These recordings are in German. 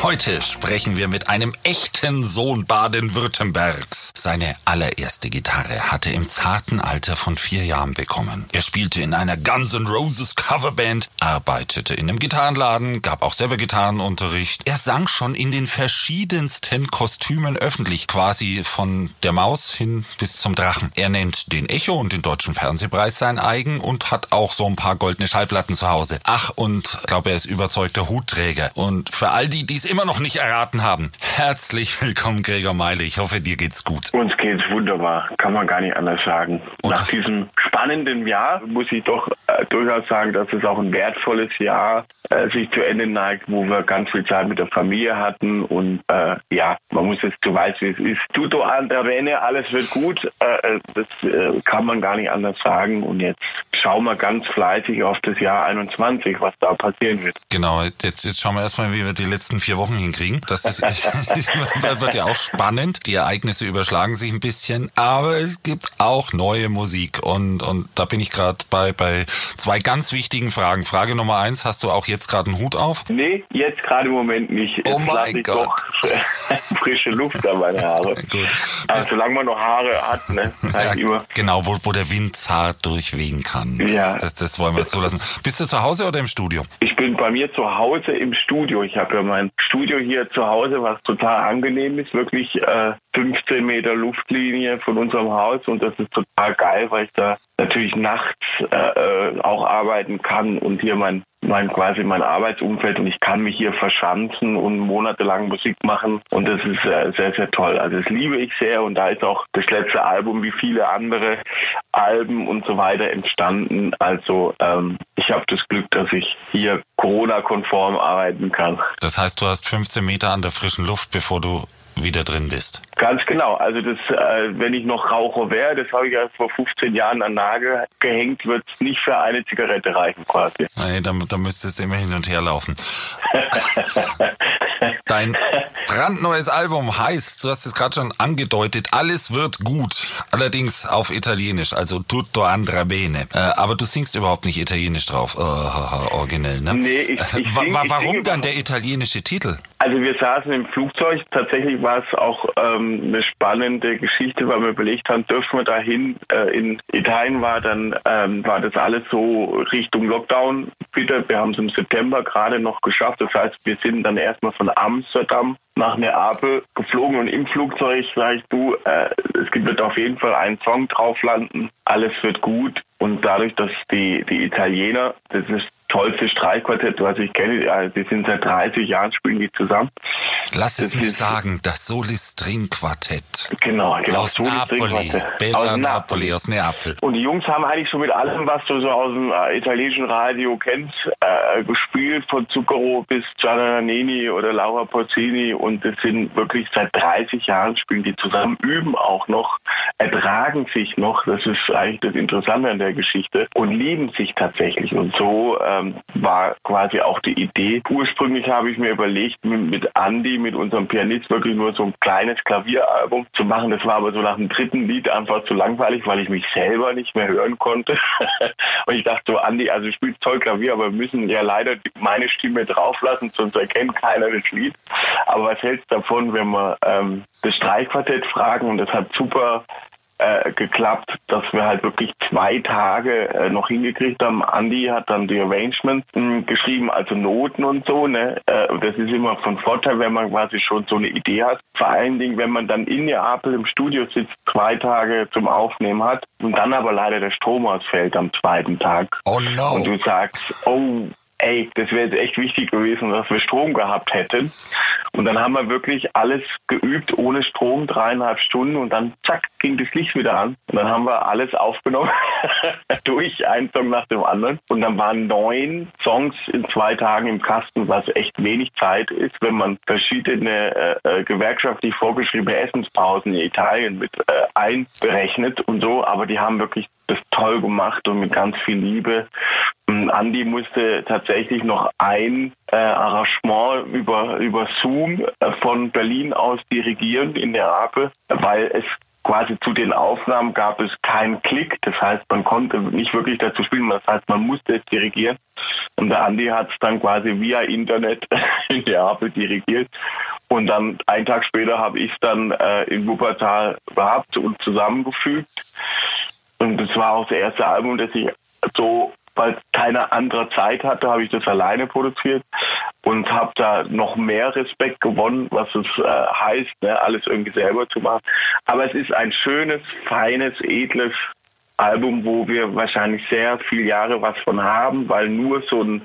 Heute sprechen wir mit einem echten Sohn Baden-Württembergs. Seine allererste Gitarre hatte im zarten Alter von vier Jahren bekommen. Er spielte in einer Guns N' Roses Coverband, arbeitete in einem Gitarrenladen, gab auch selber Gitarrenunterricht. Er sang schon in den verschiedensten Kostümen öffentlich, quasi von der Maus hin bis zum Drachen. Er nennt den Echo und den Deutschen Fernsehpreis sein eigen und hat auch so ein paar goldene Schallplatten zu Hause. Ach, und glaube, er ist überzeugter Hutträger. Und für all die, die es immer noch nicht erraten haben, herzlich willkommen, Gregor Meile. Ich hoffe, dir geht's gut. Uns geht's wunderbar, kann man gar nicht anders sagen. Und- Nach diesem spannenden Jahr muss ich doch äh, durchaus sagen, dass es auch ein wertvolles Jahr äh, sich zu Ende neigt, wo wir ganz viel Zeit mit der Familie hatten und äh, ja, man muss jetzt zu weiß, wie es ist. Tutto an der Rene, alles wird gut. Äh, äh, das äh, kann man gar nicht anders sagen. Und jetzt schauen wir ganz fleißig auf das Jahr 21, was da passieren wird. Genau, jetzt, jetzt schauen wir erstmal, wie wir die letzten vier Wochen hinkriegen. Das ist, wird ja auch spannend. Die Ereignisse überschlagen sich ein bisschen, aber es gibt auch neue Musik und, und da bin ich gerade bei, bei zwei ganz wichtigen Fragen. Frage Nummer eins, hast du auch jetzt gerade einen Hut auf? Nee, jetzt gerade im Moment nicht. Oh Jetzt mein lass ich Gott. frische Luft an meine Haare. Gut. Also solange man noch Haare hat, ne, Ja, immer. genau, wo, wo der Wind zart durchwehen kann. Ja. Das, das, das wollen wir zulassen. Bist du zu Hause oder im Studio? Ich bin bei mir zu Hause im Studio. Ich habe ja mein Studio hier zu Hause, was total angenehm ist. Wirklich äh, 15 Meter Luftlinie von unserem Haus und das ist total geil, weil ich da natürlich nachts äh, äh, auch arbeiten kann und hier mein mein quasi mein Arbeitsumfeld und ich kann mich hier verschanzen und monatelang Musik machen und das ist äh, sehr sehr toll. Also das liebe ich sehr und da ist auch das letzte Album wie viele andere Alben und so weiter entstanden. Also ähm, ich habe das Glück, dass ich hier Corona-konform arbeiten kann. Das heißt, du hast 15 Meter an der frischen Luft, bevor du wieder drin bist. Ganz genau. Also das, äh, wenn ich noch Raucher wäre, das habe ich ja vor 15 Jahren an Nagel gehängt, wird es nicht für eine Zigarette reichen quasi. Nee, da, da müsstest du immer hin und her laufen. Dein brandneues Album heißt, du hast es gerade schon angedeutet, alles wird gut. Allerdings auf Italienisch, also tutto andrà bene. Äh, aber du singst überhaupt nicht Italienisch drauf. Oh, haha, originell, ne? Nee, ich- ich Wa- sing- wa- ich Warum singe dann der italienische Titel? Also wir saßen im Flugzeug. Tatsächlich war es auch ähm, eine spannende Geschichte, weil wir überlegt haben, dürfen wir dahin. Äh, in Italien war dann ähm, war das alles so Richtung Lockdown. Bitte, wir haben es im September gerade noch geschafft. Das heißt, wir sind dann erstmal von Amsterdam nach Neapel geflogen und im Flugzeug sagst du, äh, es wird auf jeden Fall ein Song drauf landen. Alles wird gut. Und dadurch, dass die, die Italiener, das ist tollste Streichquartett, was ich kenne, die sind seit 30 Jahren spielen die zusammen. Lass es Das mir sagen, das Solis String Quartett. Genau, genau. Aus Napoli. Bella Aus Napoli, aus Neapel. Und die Jungs haben eigentlich so mit allem, was du so aus dem äh, italienischen Radio kennst, äh, gespielt, von Zucchero bis Gianna Nannini oder Laura Pozzini. Und das sind wirklich seit 30 Jahren spielen die zusammen, üben auch noch, ertragen sich noch. Das ist eigentlich das Interessante an der Geschichte und lieben sich tatsächlich. Und so ähm, war quasi auch die Idee. Ursprünglich habe ich mir überlegt, mit, mit Andy, mit unserem Pianist, wirklich nur so ein kleines Klavieralbum zu machen. Das war aber so nach dem dritten Lied einfach zu langweilig, weil ich mich selber nicht mehr hören konnte. und ich dachte so, Andy, also du spielst toll Klavier, aber wir müssen ja leider meine Stimme drauflassen, sonst erkennt keiner das Lied. Aber was hältst du davon, wenn wir ähm, das Streichquartett fragen? Und das hat super äh, geklappt, dass wir halt wirklich zwei Tage äh, noch hingekriegt haben. Andy hat dann die Arrangements mh, geschrieben, also Noten und so. Ne? Äh, das ist immer von Vorteil, wenn man quasi schon so eine Idee hat. Vor allen Dingen, wenn man dann in Neapel im Studio sitzt, zwei Tage zum Aufnehmen hat und dann aber leider der Strom ausfällt am zweiten Tag. Oh no. Und du sagst, oh, ey, das wäre jetzt echt wichtig gewesen, dass wir Strom gehabt hätten. Und dann haben wir wirklich alles geübt ohne Strom, dreieinhalb Stunden und dann zack, ging das Licht wieder an. Und dann haben wir alles aufgenommen, durch ein Song nach dem anderen. Und dann waren neun Songs in zwei Tagen im Kasten, was echt wenig Zeit ist, wenn man verschiedene äh, äh, gewerkschaftlich vorgeschriebene Essenspausen in Italien mit äh, einberechnet und so. Aber die haben wirklich das toll gemacht und mit ganz viel Liebe. Und Andi musste tatsächlich noch ein äh, Arrangement über, über Zoom äh, von Berlin aus dirigieren in der Ape, weil es quasi zu den Aufnahmen gab es keinen Klick. Das heißt, man konnte nicht wirklich dazu spielen. Das heißt, man musste es dirigieren. Und der Andi hat es dann quasi via Internet in Neapel dirigiert. Und dann einen Tag später habe ich es dann äh, in Wuppertal gehabt und zusammengefügt. Und das war auch das erste Album, das ich so weil keine andere Zeit hatte, habe ich das alleine produziert und habe da noch mehr Respekt gewonnen, was es äh, heißt, ne, alles irgendwie selber zu machen. Aber es ist ein schönes, feines, edles Album, wo wir wahrscheinlich sehr viele Jahre was von haben, weil nur so ein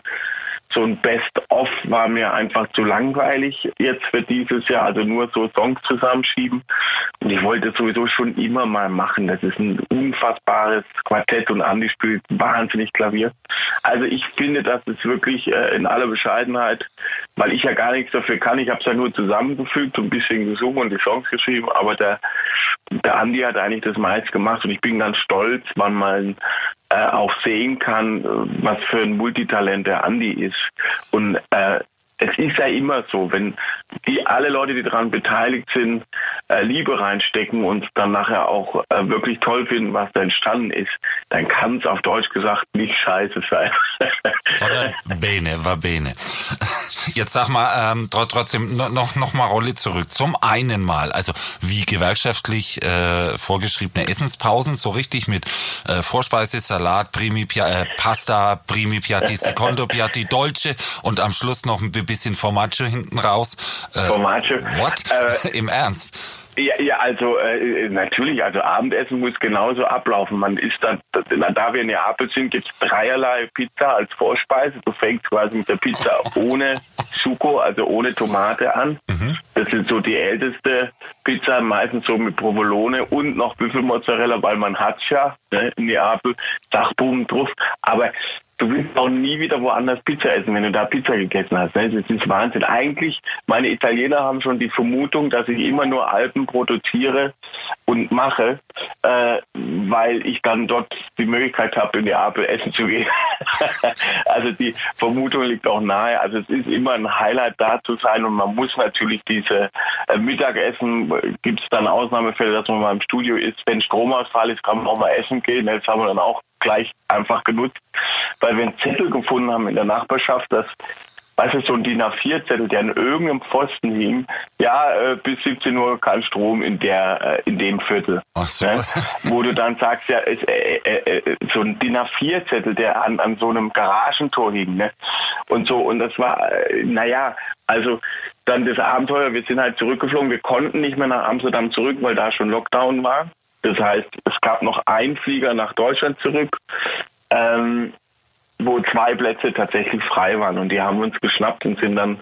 so ein Best-of war mir einfach zu langweilig jetzt für dieses Jahr, also nur so Songs zusammenschieben. Und ich wollte sowieso schon immer mal machen. Das ist ein unfassbares Quartett und Andi spielt wahnsinnig Klavier. Also ich finde, das ist wirklich äh, in aller Bescheidenheit, weil ich ja gar nichts dafür kann. Ich habe es ja nur zusammengefügt und ein bisschen gesungen und die Songs geschrieben, aber der, der Andi hat eigentlich das meist gemacht und ich bin ganz stolz, wann mal äh, auch sehen kann, was für ein Multitalent der Andi ist. Und äh, es ist ja immer so, wenn die alle Leute, die daran beteiligt sind, äh, Liebe reinstecken und dann nachher auch äh, wirklich toll finden, was da entstanden ist, dann kann es auf Deutsch gesagt nicht scheiße sein. Sondern bene, war bene. Jetzt sag mal, ähm, trotzdem noch, noch mal Rolle zurück. Zum einen mal, also wie gewerkschaftlich äh, vorgeschriebene Essenspausen, so richtig mit äh, Vorspeise, Salat, Primi, äh, Pasta, Primi Piatti, Secondo Piatti, Dolce und am Schluss noch ein bisschen Formaggio hinten raus. Äh, Formaggio. What? Äh, Im Ernst? Ja, ja also äh, natürlich, also Abendessen muss genauso ablaufen. Man isst dann, da wir in Neapel sind, gibt es dreierlei Pizza als Vorspeise. Du fängst quasi mit der Pizza ohne Succo, also ohne Tomate an. Mhm. Das ist so die älteste Pizza, meistens so mit Provolone und noch Büffelmozzarella, weil man hat ja ne, in Neapel Dachbogen drauf. Aber du willst auch nie wieder woanders Pizza essen, wenn du da Pizza gegessen hast. Ne? Das ist Wahnsinn. Eigentlich, meine Italiener haben schon die Vermutung, dass ich immer nur Alpen produziere und mache, äh, weil ich dann dort die Möglichkeit habe, in die Apel essen zu gehen. also die Vermutung liegt auch nahe. Also es ist immer ein Highlight da zu sein und man muss natürlich diese äh, Mittagessen, gibt es dann Ausnahmefälle, dass man mal im Studio ist. Wenn Stromausfall ist, kann man auch mal essen gehen. Das haben wir dann auch gleich einfach genutzt, weil wir einen Zettel gefunden haben in der Nachbarschaft, dass weißt du, so ein DIN A4-Zettel, der an irgendeinem Pfosten hing, ja, äh, bis 17 Uhr kein Strom in der, äh, in dem Viertel. Ach so. Ne? Wo du dann sagst, ja, ist, äh, äh, äh, so ein DIN A4-Zettel, der an, an so einem Garagentor hing, ne? Und so, und das war, äh, naja, also dann das Abenteuer, wir sind halt zurückgeflogen, wir konnten nicht mehr nach Amsterdam zurück, weil da schon Lockdown war. Das heißt, es gab noch einen Flieger nach Deutschland zurück, ähm, wo zwei Plätze tatsächlich frei waren. Und die haben uns geschnappt und sind dann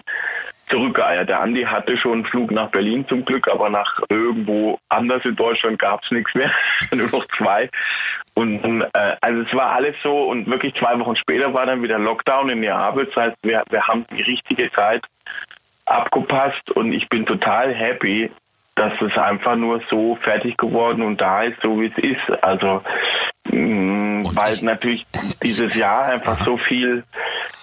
zurückgeeiert. Der Andi hatte schon einen Flug nach Berlin zum Glück, aber nach irgendwo anders in Deutschland gab es nichts mehr. Nur noch zwei. Und äh, also es war alles so und wirklich zwei Wochen später war dann wieder Lockdown in Neapel. Das heißt, wir, wir haben die richtige Zeit abgepasst und ich bin total happy, dass es einfach nur so fertig geworden und da ist, so wie es ist. Also mh, weil natürlich dieses Jahr einfach so viel,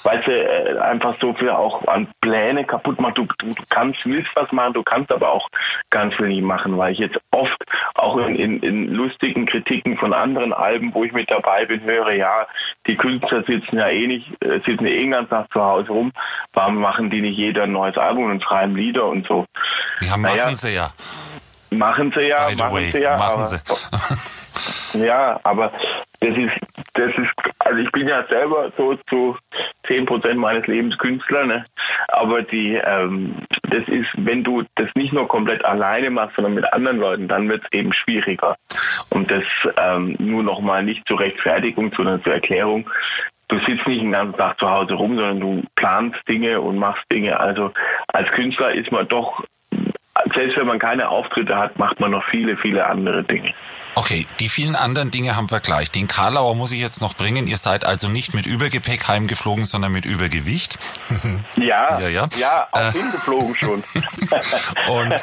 weißt du, äh, einfach so viel auch an Pläne kaputt macht. Du, du, du kannst, willst was machen, du kannst aber auch ganz viel nicht machen, weil ich jetzt oft auch in, in, in lustigen Kritiken von anderen Alben, wo ich mit dabei bin, höre, ja, die Künstler sitzen ja eh nicht, äh, sitzen eh den ganzen Tag zu Hause rum. Warum machen die nicht jeder ein neues Album und schreiben Lieder und so? Ja, machen naja, sie ja. Machen sie ja, machen way, sie ja. Machen aber, sie. ja, aber das ist, das ist, also ich bin ja selber so zu zehn Prozent meines Lebens Künstler, ne? Aber die, ähm, das ist, wenn du das nicht nur komplett alleine machst, sondern mit anderen Leuten, dann wird es eben schwieriger. Und das ähm, nur noch mal nicht zur Rechtfertigung, sondern zur Erklärung. Du sitzt nicht den ganzen Tag zu Hause rum, sondern du planst Dinge und machst Dinge. Also als Künstler ist man doch selbst wenn man keine Auftritte hat, macht man noch viele, viele andere Dinge. Okay, die vielen anderen Dinge haben wir gleich. Den Karlauer muss ich jetzt noch bringen. Ihr seid also nicht mit Übergepäck heimgeflogen, sondern mit Übergewicht. Ja, ja, ja. ja auch äh, hingeflogen schon. und,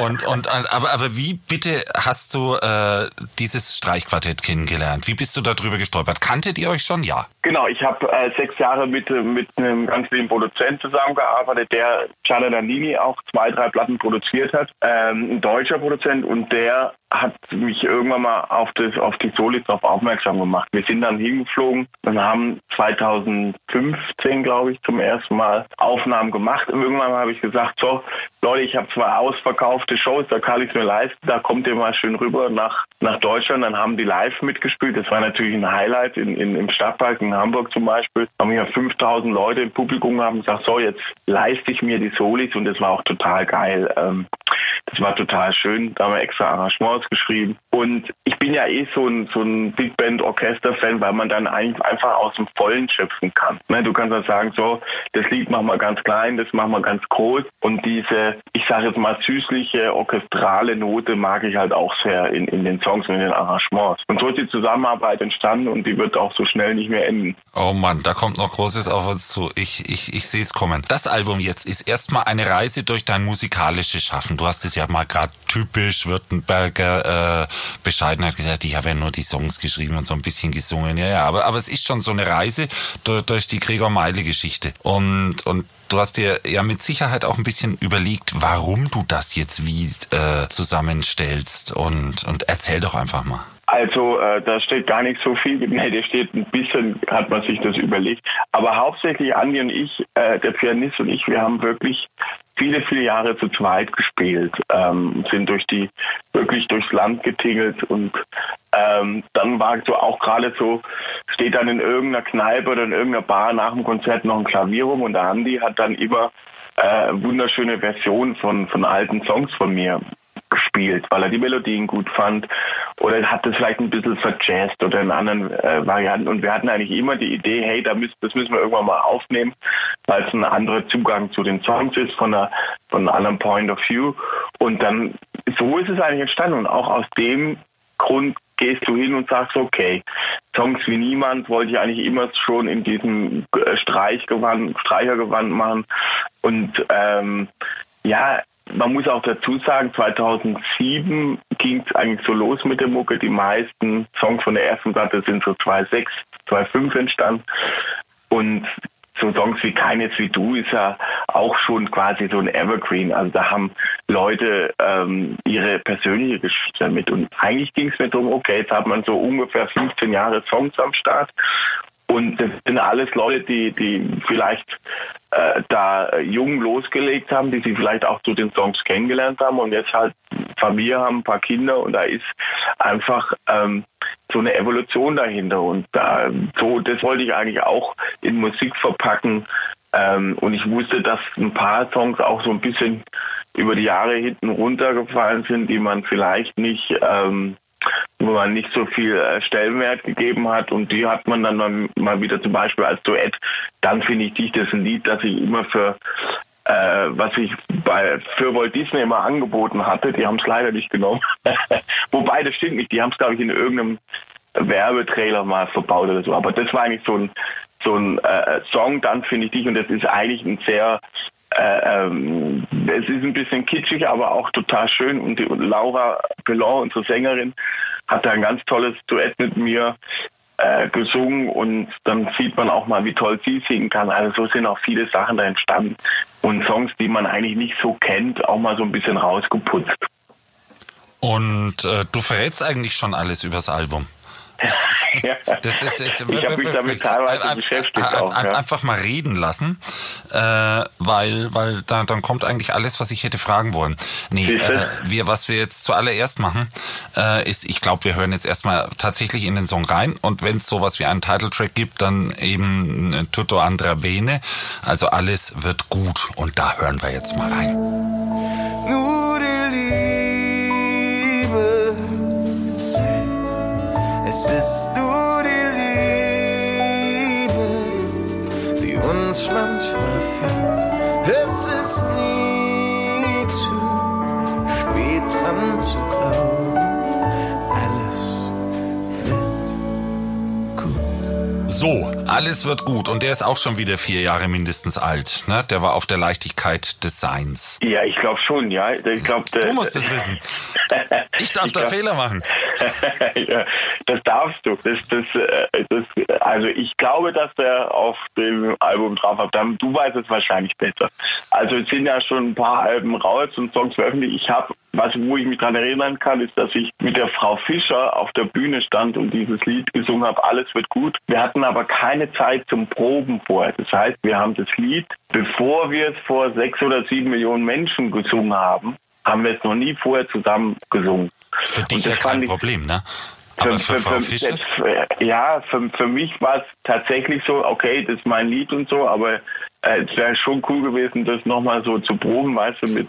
und, und, aber, aber wie bitte hast du äh, dieses Streichquartett kennengelernt? Wie bist du darüber gestolpert? Kanntet ihr euch schon? Ja. Genau, ich habe äh, sechs Jahre mit, mit einem ganz lieben Produzent zusammengearbeitet, der Gianna Nannini auch zwei, drei Platten produziert hat. Ähm, ein deutscher Produzent und der hat mich irgendwann mal auf, das, auf die Solis drauf aufmerksam gemacht. Wir sind dann hingeflogen und haben 2015, glaube ich, zum ersten Mal Aufnahmen gemacht. Und irgendwann habe ich gesagt, so, Leute, ich habe zwei ausverkaufte Shows, da kann ich es mir leisten, da kommt ihr mal schön rüber nach, nach Deutschland. Dann haben die live mitgespielt. Das war natürlich ein Highlight in, in, im Stadtpark in Hamburg zum Beispiel. Haben wir 5000 Leute im Publikum haben gesagt, so, jetzt leiste ich mir die Solis und das war auch total geil. Ähm, das war total schön. Da haben wir extra Arrangements geschrieben. Und ich bin ja eh so ein, so ein Big Band Orchester-Fan, weil man dann einfach aus dem Vollen schöpfen kann. Ne, du kannst dann sagen, so, das Lied machen wir ganz klein, das machen wir ganz groß. Und diese, ich sage jetzt mal, süßliche, orchestrale Note mag ich halt auch sehr in, in den Songs und in den Arrangements. Und so ist die Zusammenarbeit entstanden und die wird auch so schnell nicht mehr enden. Oh Mann, da kommt noch Großes auf uns zu. Ich, ich, ich sehe es kommen. Das Album jetzt ist erstmal eine Reise durch dein musikalisches Schaffen. Du hast es ja mal gerade typisch Württemberger äh, Bescheidenheit gesagt, ich habe ja nur die Songs geschrieben und so ein bisschen gesungen. Ja, ja, aber, aber es ist schon so eine Reise durch, durch die Gregor Meile Geschichte. Und, und du hast dir ja mit Sicherheit auch ein bisschen überlegt, warum du das jetzt wie äh, zusammenstellst. Und, und erzähl doch einfach mal. Also äh, da steht gar nicht so viel, nee, da steht ein bisschen, hat man sich das überlegt. Aber hauptsächlich Andi und ich, äh, der Pianist und ich, wir haben wirklich viele, viele Jahre zu zweit gespielt, ähm, sind durch die, wirklich durchs Land getingelt und ähm, dann war so auch gerade so, steht dann in irgendeiner Kneipe oder in irgendeiner Bar nach dem Konzert noch ein Klavier rum und der Andi hat dann immer äh, wunderschöne Versionen von, von alten Songs von mir gespielt, weil er die Melodien gut fand oder hat es vielleicht ein bisschen verjazzt oder in anderen äh, Varianten. Und wir hatten eigentlich immer die Idee, hey, da müssen, das müssen wir irgendwann mal aufnehmen, weil es ein anderer Zugang zu den Songs ist von einer von einem anderen Point of View. Und dann so ist es eigentlich entstanden. Und auch aus dem Grund gehst du hin und sagst, okay, Songs wie Niemand wollte ich eigentlich immer schon in diesem äh, Streichgewand, Streichergewand machen. Und ähm, ja, man muss auch dazu sagen, 2007 ging es eigentlich so los mit der Mucke. Die meisten Songs von der ersten Platte sind so 2006, 2005 entstanden. Und so Songs wie Keines wie du ist ja auch schon quasi so ein Evergreen. Also da haben Leute ähm, ihre persönliche Geschichte damit. Und eigentlich ging es mir darum, okay, jetzt hat man so ungefähr 15 Jahre Songs am Start. Und das sind alles Leute, die, die vielleicht äh, da jung losgelegt haben, die sie vielleicht auch zu den Songs kennengelernt haben und jetzt halt Familie haben, ein paar Kinder und da ist einfach ähm, so eine Evolution dahinter und da, so das wollte ich eigentlich auch in Musik verpacken ähm, und ich wusste, dass ein paar Songs auch so ein bisschen über die Jahre hinten runtergefallen sind, die man vielleicht nicht ähm, wo man nicht so viel äh, Stellenwert gegeben hat und die hat man dann mal, wieder zum Beispiel als Duett. Dann finde ich dich das ein Lied, das ich immer für äh, was ich bei für Walt Disney immer angeboten hatte. Die haben es leider nicht genommen. Wobei das stimmt nicht. Die haben es glaube ich in irgendeinem Werbetrailer mal verbaut oder so. Aber das war eigentlich so ein so ein äh, Song, dann finde ich dich und das ist eigentlich ein sehr äh, ähm, es ist ein bisschen kitschig, aber auch total schön. Und die Laura Bellon, unsere Sängerin, hat da ein ganz tolles Duett mit mir äh, gesungen und dann sieht man auch mal, wie toll sie singen kann. Also so sind auch viele Sachen da entstanden und Songs, die man eigentlich nicht so kennt, auch mal so ein bisschen rausgeputzt. Und äh, du verrätst eigentlich schon alles übers Album. Das ist, ist, ich habe mich damit teilweise beschäftigt auch. Ja. Einfach mal reden lassen, äh, weil, weil da, dann kommt eigentlich alles, was ich hätte fragen wollen. Nee, äh, wir, was wir jetzt zuallererst machen, äh, ist, ich glaube, wir hören jetzt erstmal tatsächlich in den Song rein und wenn es sowas wie einen Titeltrack gibt, dann eben Tutto Andra Bene. Also alles wird gut und da hören wir jetzt mal rein. Nur es ist nur die Liebe, die uns manchmal führt. Es ist nie zu spät dran zu So, alles wird gut. Und der ist auch schon wieder vier Jahre mindestens alt. Ne? Der war auf der Leichtigkeit des Seins. Ja, ich glaube schon, ja. Ich glaub, du musst es wissen. Ich darf ich da glaub, Fehler machen. ja, das darfst du. Das, das, äh, das, also ich glaube, dass der auf dem Album drauf hat. Du weißt es wahrscheinlich besser. Also es sind ja schon ein paar Alben raus und Songs veröffentlicht. Ich habe was, wo ich mich daran erinnern kann, ist, dass ich mit der Frau Fischer auf der Bühne stand und dieses Lied gesungen habe, Alles wird gut. Wir hatten aber keine Zeit zum Proben vorher. Das heißt, wir haben das Lied, bevor wir es vor sechs oder sieben Millionen Menschen gesungen haben, haben wir es noch nie vorher zusammen gesungen. Für dich ja kein Problem, ne? Aber für, für, Frau Fischer? Für, ja, für, für mich war es tatsächlich so, okay, das ist mein Lied und so, aber äh, es wäre schon cool gewesen, das nochmal so zu proben, weißt du, mit,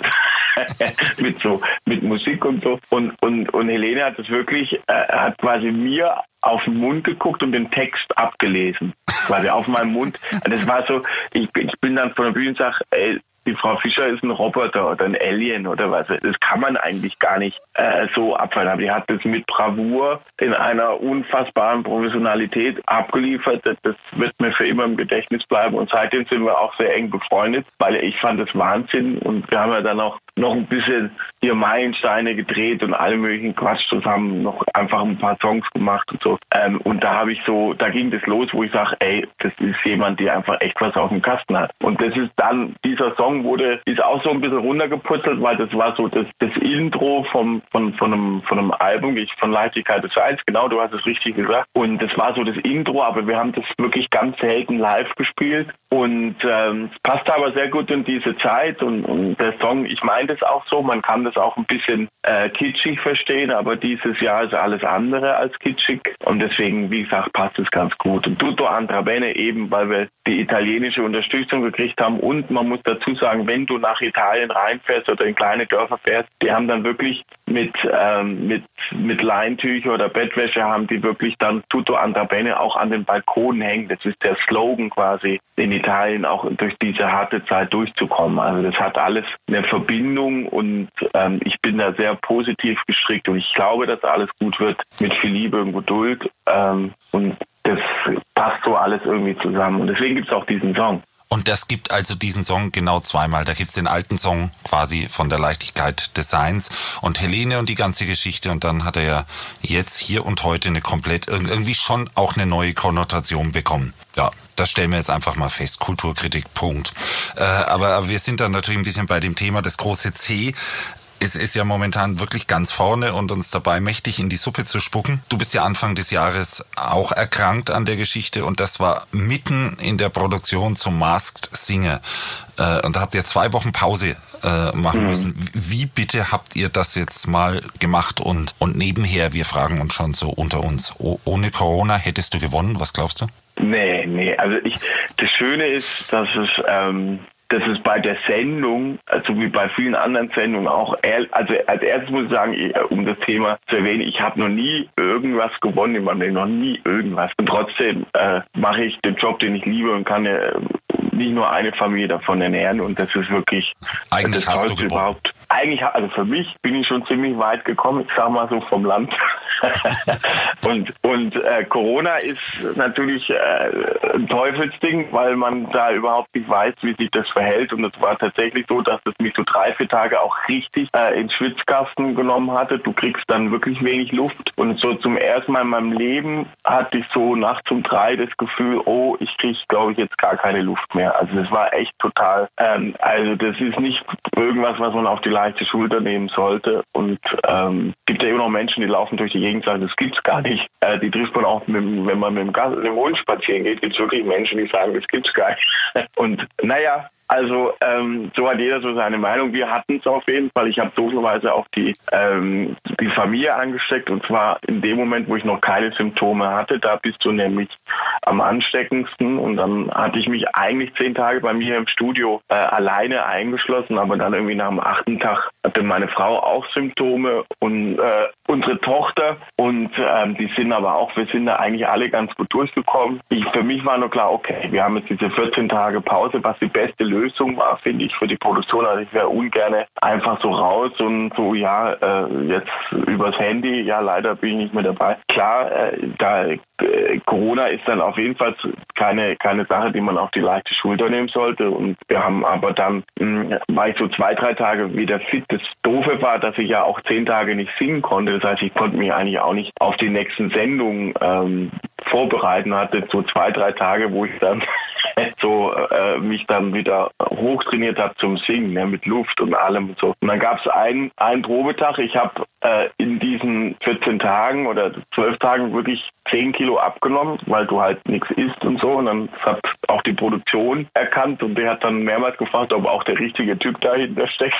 mit so, mit Musik und so. Und, und, und Helene hat das wirklich, äh, hat quasi mir auf den Mund geguckt und den Text abgelesen. Quasi auf meinem Mund. Das war so, ich, ich bin dann von der Bühne und sage, ey, die Frau Fischer ist ein Roboter oder ein Alien oder was. Das kann man eigentlich gar nicht äh, so abfallen. Aber die hat das mit Bravour in einer unfassbaren Professionalität abgeliefert. Das wird mir für immer im Gedächtnis bleiben. Und seitdem sind wir auch sehr eng befreundet, weil ich fand das Wahnsinn. Und wir haben ja dann auch noch ein bisschen hier Meilensteine gedreht und alle möglichen Quatsch zusammen, noch einfach ein paar Songs gemacht und so. Ähm, und da habe ich so, da ging das los, wo ich sage, ey, das ist jemand, der einfach echt was auf dem Kasten hat. Und das ist dann, dieser Song wurde, ist auch so ein bisschen runtergeputzelt, weil das war so das, das Intro vom, von, von, einem, von einem Album, ich von Leichtigkeit des Eins, genau, du hast es richtig gesagt. Und das war so das Intro, aber wir haben das wirklich ganz selten live gespielt. Und ähm, es passte aber sehr gut in diese Zeit und, und der Song, ich meine das auch so, man kann das auch ein bisschen äh, kitschig verstehen, aber dieses Jahr ist alles andere als kitschig und deswegen, wie gesagt, passt es ganz gut. Und Tutto Andra Bene eben, weil wir die italienische Unterstützung gekriegt haben und man muss dazu sagen, wenn du nach Italien reinfährst oder in kleine Dörfer fährst, die haben dann wirklich mit, ähm, mit, mit Leintücher oder Bettwäsche haben die wirklich dann Tutto Andra Bene auch an den Balkonen hängen. Das ist der Slogan quasi in Italien auch durch diese harte Zeit durchzukommen. Also das hat alles eine Verbindung und ähm, ich bin da sehr positiv gestrickt und ich glaube, dass alles gut wird mit viel Liebe und Geduld ähm, und das passt so alles irgendwie zusammen und deswegen gibt es auch diesen Song. Und das gibt also diesen Song genau zweimal. Da gibt's den alten Song quasi von der Leichtigkeit des Seins und Helene und die ganze Geschichte. Und dann hat er ja jetzt hier und heute eine komplett irgendwie schon auch eine neue Konnotation bekommen. Ja, das stellen wir jetzt einfach mal fest. Kulturkritik, Punkt. Äh, aber, aber wir sind dann natürlich ein bisschen bei dem Thema das große C es ist ja momentan wirklich ganz vorne und uns dabei mächtig in die Suppe zu spucken. Du bist ja Anfang des Jahres auch erkrankt an der Geschichte und das war mitten in der Produktion zum Masked Singer. Äh, und da habt ihr zwei Wochen Pause äh, machen mhm. müssen. Wie bitte habt ihr das jetzt mal gemacht und, und nebenher, wir fragen uns schon so unter uns, ohne Corona hättest du gewonnen? Was glaubst du? Nee, nee. Also ich, das Schöne ist, dass es ähm, dass es bei der Sendung, also wie bei vielen anderen Sendungen auch, also als erstes muss ich sagen, um das Thema zu erwähnen, ich habe noch nie irgendwas gewonnen in meinem Leben, noch nie irgendwas. Und trotzdem äh, mache ich den Job, den ich liebe und kann äh, nicht nur eine Familie davon ernähren und das ist wirklich Eigentlich das Tollste überhaupt. Eigentlich, also für mich bin ich schon ziemlich weit gekommen, ich sag mal so vom Land. und und äh, Corona ist natürlich äh, ein Teufelsding, weil man da überhaupt nicht weiß, wie sich das verhält. Und es war tatsächlich so, dass es mich so drei, vier Tage auch richtig äh, ins Schwitzkasten genommen hatte. Du kriegst dann wirklich wenig Luft. Und so zum ersten Mal in meinem Leben hatte ich so nachts um drei das Gefühl, oh, ich kriege, glaube ich, jetzt gar keine Luft mehr. Also das war echt total, ähm, also das ist nicht irgendwas, was man auf die leichte Schulter nehmen sollte. Und ähm, gibt ja immer noch Menschen, die laufen durch die Gegend sagen, das gibt's gar nicht. Äh, die trifft man auch, mit, wenn man mit dem, Gas, mit dem Hund spazieren geht, gibt es wirklich Menschen, die sagen, das gibt's gar nicht. Und naja, also ähm, so hat jeder so seine Meinung. Wir hatten es auf jeden Fall. Ich habe dooferweise auch die, ähm, die Familie angesteckt und zwar in dem Moment, wo ich noch keine Symptome hatte. Da bist du nämlich am ansteckendsten und dann hatte ich mich eigentlich zehn Tage bei mir im Studio äh, alleine eingeschlossen, aber dann irgendwie nach dem achten Tag hatte meine Frau auch Symptome und äh, unsere Tochter und ähm, die sind aber auch, wir sind da eigentlich alle ganz gut durchgekommen. Ich, für mich war nur klar, okay, wir haben jetzt diese 14 Tage Pause, was die beste Lösung war, finde ich, für die Produktion. Also ich wäre ungern einfach so raus und so, ja, äh, jetzt übers Handy, ja, leider bin ich nicht mehr dabei. Klar, äh, da äh, Corona ist dann auf jeden Fall keine, keine Sache, die man auf die leichte Schulter nehmen sollte. Und wir haben aber dann, mh, war ich so zwei, drei Tage wieder fit. Das Doofe war, dass ich ja auch zehn Tage nicht singen konnte. Das heißt, ich konnte mich eigentlich auch nicht auf die nächsten Sendungen ähm, vorbereiten. Hatte so zwei, drei Tage, wo ich dann so äh, mich dann wieder hochtrainiert habe zum Singen, ne, mit Luft und allem und so. Und dann gab es einen, einen Probetag. Ich habe äh, in diesen 14 Tagen oder 12 Tagen wirklich 10 Kilo abgenommen, weil du halt nichts isst und so. Und dann hat auch die Produktion erkannt und der hat dann mehrmals gefragt, ob auch der richtige Typ dahinter steckt,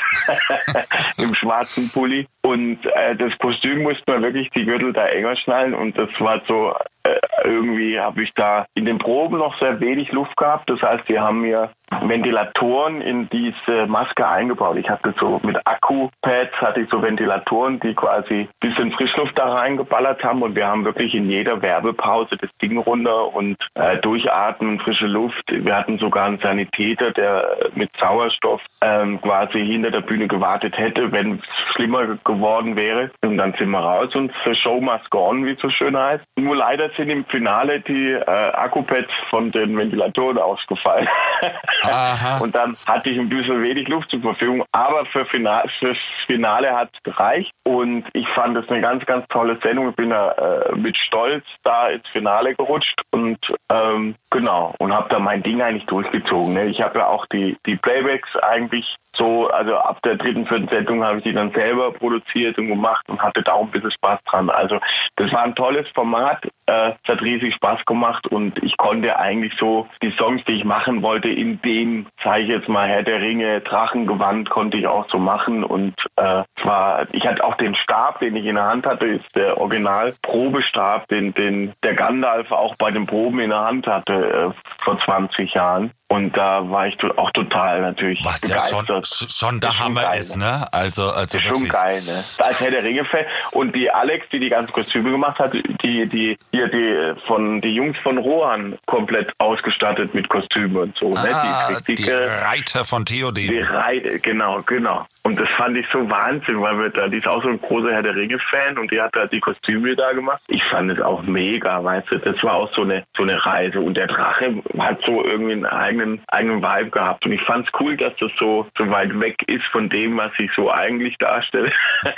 im schwarzen Pulli. Und äh, das Kostüm musste man wirklich die Gürtel da enger schnallen und das war so, irgendwie habe ich da in den Proben noch sehr wenig Luft gehabt. Das heißt, die haben mir Ventilatoren in diese Maske eingebaut. Ich hatte so mit Akku-Pads hatte ich so Ventilatoren, die quasi bisschen Frischluft da reingeballert haben und wir haben wirklich in jeder Werbepause das Ding runter und äh, durchatmen, frische Luft. Wir hatten sogar einen Sanitäter, der mit Sauerstoff ähm, quasi hinter der Bühne gewartet hätte, wenn es schlimmer geworden wäre. Und dann sind wir raus und the show must on, wie es so schön heißt. Nur leider sind im Finale die äh, Akku-Pads von den Ventilatoren ausgefallen. Und dann hatte ich ein bisschen wenig Luft zur Verfügung. Aber für Finale, fürs Finale hat es gereicht. Und ich fand es eine ganz, ganz tolle Sendung. Ich bin da äh, mit Stolz da ins Finale gerutscht. Und ähm, genau, und habe da mein Ding eigentlich durchgezogen. Ne? Ich habe ja auch die, die Playbacks eigentlich so, also ab der dritten, vierten Sendung habe ich die dann selber produziert und gemacht und hatte da auch ein bisschen Spaß dran. Also das war ein tolles Format, äh, hat riesig Spaß gemacht und ich konnte eigentlich so die Songs, die ich machen wollte, in dem, sage ich jetzt mal, Herr der Ringe, Drachengewand, konnte ich auch so machen und äh, war, ich hatte auch den Stab, den ich in der Hand hatte, ist der Original-Probestab, den, den der Gandalf auch bei den Proben in der Hand hatte äh, vor 20 Jahren. Und da war ich auch total natürlich Was begeistert. ja schon, schon der Hammer geil, ist, ne? Also, also ist schon geil, ne? Als Herr der Ringe-Fan. Und die Alex, die die ganzen Kostüme gemacht hat, die, die, hier, die, von, die Jungs von Rohan komplett ausgestattet mit Kostümen und so, ah, ne? Die, die Reiter von Theoden. Die Reiter, genau, genau. Und das fand ich so Wahnsinn, weil wir da, die ist auch so ein großer Herr der Ringe-Fan und die hat halt die Kostüme da gemacht. Ich fand es auch mega, weißt du, das war auch so eine, so eine Reise. Und der Drache hat so irgendwie einen eigenen, eigenen Vibe gehabt. Und ich fand es cool, dass das so, so weit weg ist von dem, was ich so eigentlich darstelle.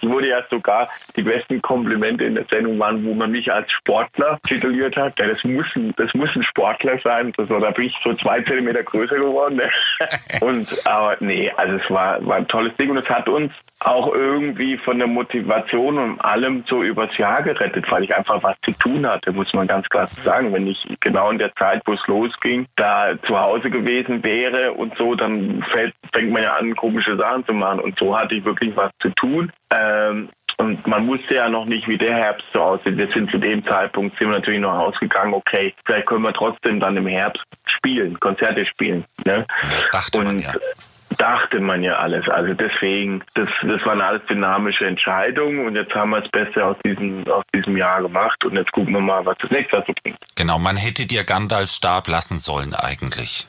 ich wurde ja sogar, die besten Komplimente in der Sendung waren, wo man mich als Sportler tituliert hat. Ja, das muss das muss ein Sportler sein. Das war, da bin ich so zwei Zentimeter größer geworden. Ne? und, aber nee, also es war, war tolles Ding und es hat uns auch irgendwie von der Motivation und allem so übers Jahr gerettet, weil ich einfach was zu tun hatte, muss man ganz klar sagen. Wenn ich genau in der Zeit, wo es losging, da zu Hause gewesen wäre und so, dann fällt, fängt man ja an, komische Sachen zu machen. Und so hatte ich wirklich was zu tun. Ähm, und man wusste ja noch nicht, wie der Herbst so aussieht. Wir sind zu dem Zeitpunkt sind wir natürlich noch ausgegangen, okay, vielleicht können wir trotzdem dann im Herbst spielen, Konzerte spielen. Ne? Dachte und, man ja dachte man ja alles. Also deswegen, das, das waren alles dynamische Entscheidungen und jetzt haben wir das Beste aus diesem, aus diesem Jahr gemacht und jetzt gucken wir mal, was das nächste so bringt. Genau, man hätte dir Gandalf Stab lassen sollen eigentlich.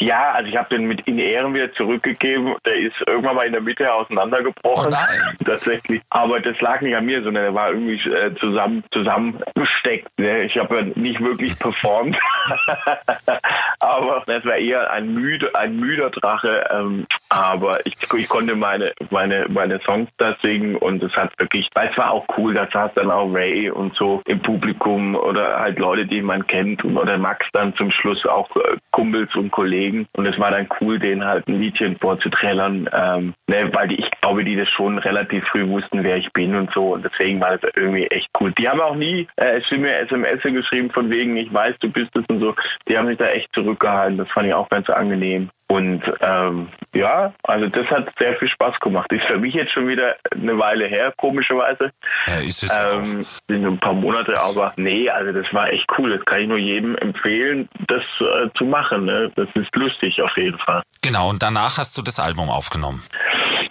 Ja, also ich habe den mit in Ehren wieder zurückgegeben. Der ist irgendwann mal in der Mitte auseinandergebrochen. Oh. Tatsächlich. Aber das lag nicht an mir, sondern er war irgendwie äh, zusammen zusammengesteckt. Ne? Ich habe ja nicht wirklich performt. aber es war eher ein müde, ein müder Drache. Ähm, aber ich, ich konnte meine, meine, meine Songs da singen und es hat wirklich, weil es war auch cool, da saß dann auch Ray und so im Publikum oder halt Leute, die man kennt oder Max dann zum Schluss auch äh, Kumpels und Kollegen. Und es war dann cool, denen halt ein Liedchen vorzuträllern, ähm, ne, weil die, ich glaube, die das schon relativ früh wussten, wer ich bin und so. Und deswegen war das irgendwie echt cool. Die haben auch nie äh, mir SMS geschrieben von wegen, ich weiß, du bist es und so. Die haben mich da echt zurückgehalten. Das fand ich auch ganz angenehm. Und ähm, ja, also das hat sehr viel Spaß gemacht. Ist für mich jetzt schon wieder eine Weile her, komischerweise. Ja, ist es ähm, sind ein paar Monate, aber nee, also das war echt cool. Das kann ich nur jedem empfehlen, das äh, zu machen. Ne? Das ist lustig auf jeden Fall. Genau, und danach hast du das Album aufgenommen.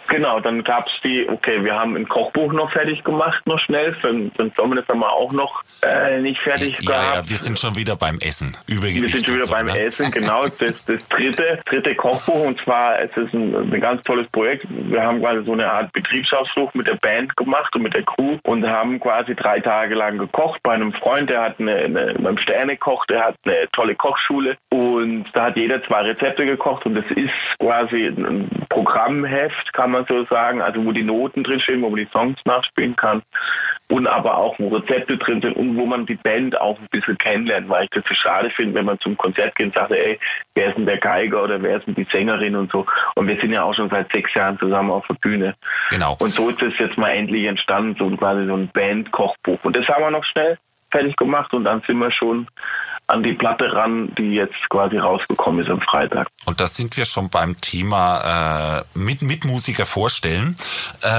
Genau, dann gab es die, okay, wir haben ein Kochbuch noch fertig gemacht, noch schnell, für, für den Sommer, das haben wir auch noch äh, nicht fertig ja, gehabt. Ja, wir sind schon wieder beim Essen. Übergewicht wir sind schon wieder so, beim ne? Essen, genau. Das, das dritte, dritte Kochbuch und zwar es ist ein, ein ganz tolles Projekt. Wir haben quasi so eine Art Betriebsausflug mit der Band gemacht und mit der Crew und haben quasi drei Tage lang gekocht bei einem Freund, der hat eine, eine beim Sternekoch, der hat eine tolle Kochschule und da hat jeder zwei Rezepte gekocht und das ist quasi ein Programmheft, kann man so sagen, also wo die Noten drinstehen, wo man die Songs nachspielen kann und aber auch, wo Rezepte drin sind und wo man die Band auch ein bisschen kennenlernt, weil ich das so schade finde, wenn man zum Konzert geht und sagt, ey, wer ist denn der Geiger oder wer ist denn die Sängerin und so. Und wir sind ja auch schon seit sechs Jahren zusammen auf der Bühne. Genau. Und so ist es jetzt mal endlich entstanden, so quasi so ein Band-Kochbuch. Und das haben wir noch schnell fertig gemacht und dann sind wir schon an die Platte ran, die jetzt quasi rausgekommen ist am Freitag. Und da sind wir schon beim Thema äh, mit Mitmusiker vorstellen, äh,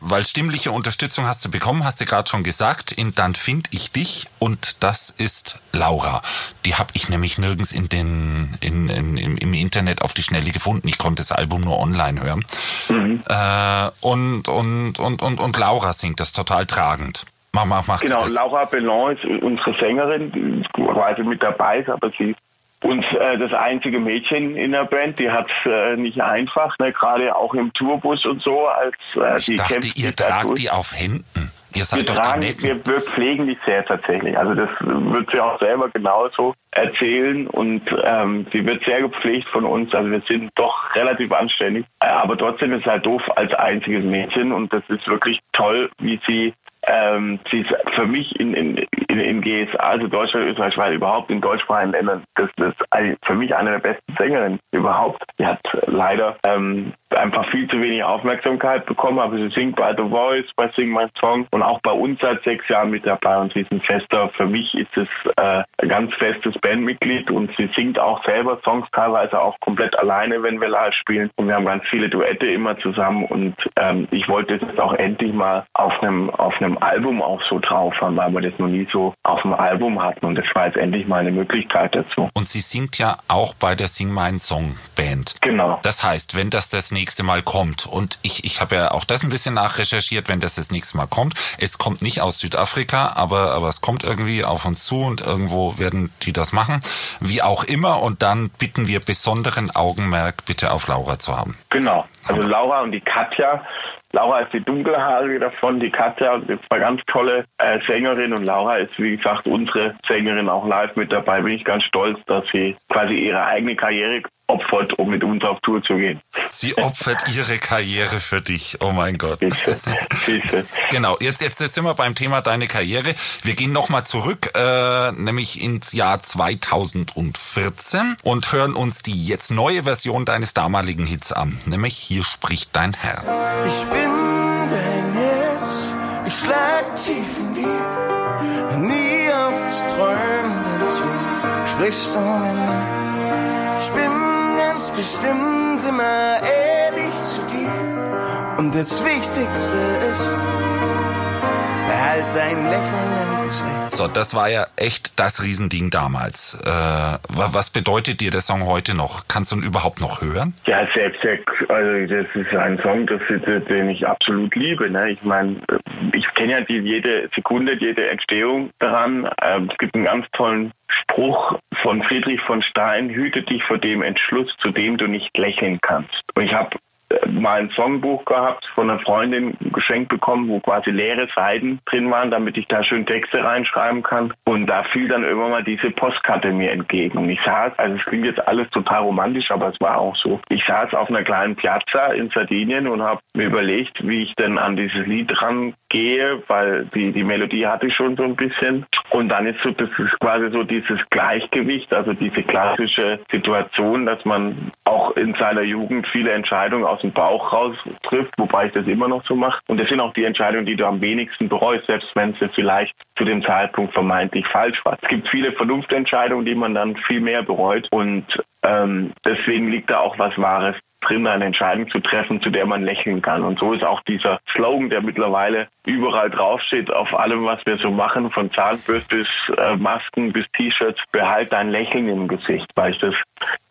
weil stimmliche Unterstützung hast du bekommen, hast du gerade schon gesagt, in Dann find ich dich und das ist Laura. Die habe ich nämlich nirgends in den in, in, im Internet auf die Schnelle gefunden. Ich konnte das Album nur online hören. Mhm. Äh, und, und, und, und, und Laura singt das total tragend. Mach, mach, mach genau, Laura Bellon ist unsere Sängerin, die quasi mit dabei ist, aber sie uns äh, das einzige Mädchen in der Band, die hat es äh, nicht einfach, ne? gerade auch im Tourbus und so. Als äh, ich die dachte, ihr tragt die auf Händen. Ihr seid wir doch tragen, die wir, wir pflegen die sehr tatsächlich. Also das wird sie auch selber genauso erzählen und ähm, sie wird sehr gepflegt von uns. Also wir sind doch relativ anständig. Äh, aber trotzdem ist es halt doof als einziges Mädchen und das ist wirklich toll, wie sie ähm, sie ist für mich in, in, in, in GSA, also Deutschland, Österreich, weil überhaupt in deutschsprachigen Ländern, das, ist für mich eine der besten Sängerinnen überhaupt. Sie hat leider ähm, einfach viel zu wenig Aufmerksamkeit bekommen, aber sie singt bei The Voice, bei Sing My Song. Und auch bei uns seit sechs Jahren mit dabei. Und sie ist ein fester, für mich ist es äh, ein ganz festes Bandmitglied. Und sie singt auch selber Songs teilweise auch komplett alleine, wenn wir live spielen. Und wir haben ganz viele Duette immer zusammen. Und ähm, ich wollte es jetzt auch endlich mal auf einem auf einem Album auch so drauf haben, weil wir das noch nie so auf dem Album hatten. Und das war jetzt endlich mal eine Möglichkeit dazu. Und sie singt ja auch bei der Sing My Song Band. Genau. Das heißt, wenn das das nächste Mal kommt. Und ich, ich habe ja auch das ein bisschen nachrecherchiert, wenn das das nächste Mal kommt. Es kommt nicht aus Südafrika, aber, aber es kommt irgendwie auf uns zu und irgendwo werden die das machen. Wie auch immer. Und dann bitten wir besonderen Augenmerk bitte auf Laura zu haben. Genau. Also Laura und die Katja. Laura ist die dunkelhaarige davon, die Katja ist eine ganz tolle äh, Sängerin und Laura ist, wie gesagt, unsere Sängerin auch live mit dabei. Bin ich ganz stolz, dass sie quasi ihre eigene Karriere opfert, um mit uns auf Tour zu gehen. Sie opfert ihre Karriere für dich. Oh mein Gott. Bitte, bitte. Genau, jetzt, jetzt sind wir beim Thema deine Karriere. Wir gehen nochmal zurück, äh, nämlich ins Jahr 2014 und hören uns die jetzt neue Version deines damaligen Hits an. Nämlich Hier spricht dein Herz. Ich bin dein Herz, ich schlag tief in dir, nie auf das Träumen dazu, sprichst du mir ich bin ganz bestimmt immer ehrlich zu dir. Und das Wichtigste ist, behalt dein Lächeln im Gesicht. So, das war ja echt das Riesending damals. Äh, was bedeutet dir der Song heute noch? Kannst du ihn überhaupt noch hören? Ja, selbst also das ist ein Song, das, den ich absolut liebe. Ne? Ich meine, ich kenne ja die, jede Sekunde, jede Entstehung daran. Ähm, es gibt einen ganz tollen Spruch von Friedrich von Stein, hüte dich vor dem Entschluss, zu dem du nicht lächeln kannst. Und ich habe mal ein Songbuch gehabt von einer Freundin geschenkt bekommen, wo quasi leere Seiten drin waren, damit ich da schön Texte reinschreiben kann. Und da fiel dann irgendwann mal diese Postkarte mir entgegen. Und ich saß, also es klingt jetzt alles total romantisch, aber es war auch so. Ich saß auf einer kleinen Piazza in Sardinien und habe mir überlegt, wie ich denn an dieses Lied rangehe, weil die, die Melodie hatte ich schon so ein bisschen. Und dann ist so, das ist quasi so dieses Gleichgewicht, also diese klassische Situation, dass man auch in seiner Jugend viele Entscheidungen aus dem Bauch raus trifft, wobei ich das immer noch so mache. Und das sind auch die Entscheidungen, die du am wenigsten bereust, selbst wenn sie vielleicht zu dem Zeitpunkt vermeintlich falsch war. Es gibt viele Vernunftentscheidungen, die man dann viel mehr bereut. Und ähm, deswegen liegt da auch was Wahres drin, eine Entscheidung zu treffen, zu der man lächeln kann. Und so ist auch dieser Slogan, der mittlerweile überall draufsteht, auf allem, was wir so machen, von Zahnbürste bis äh, Masken bis T-Shirts, behalt dein Lächeln im Gesicht, weil ich das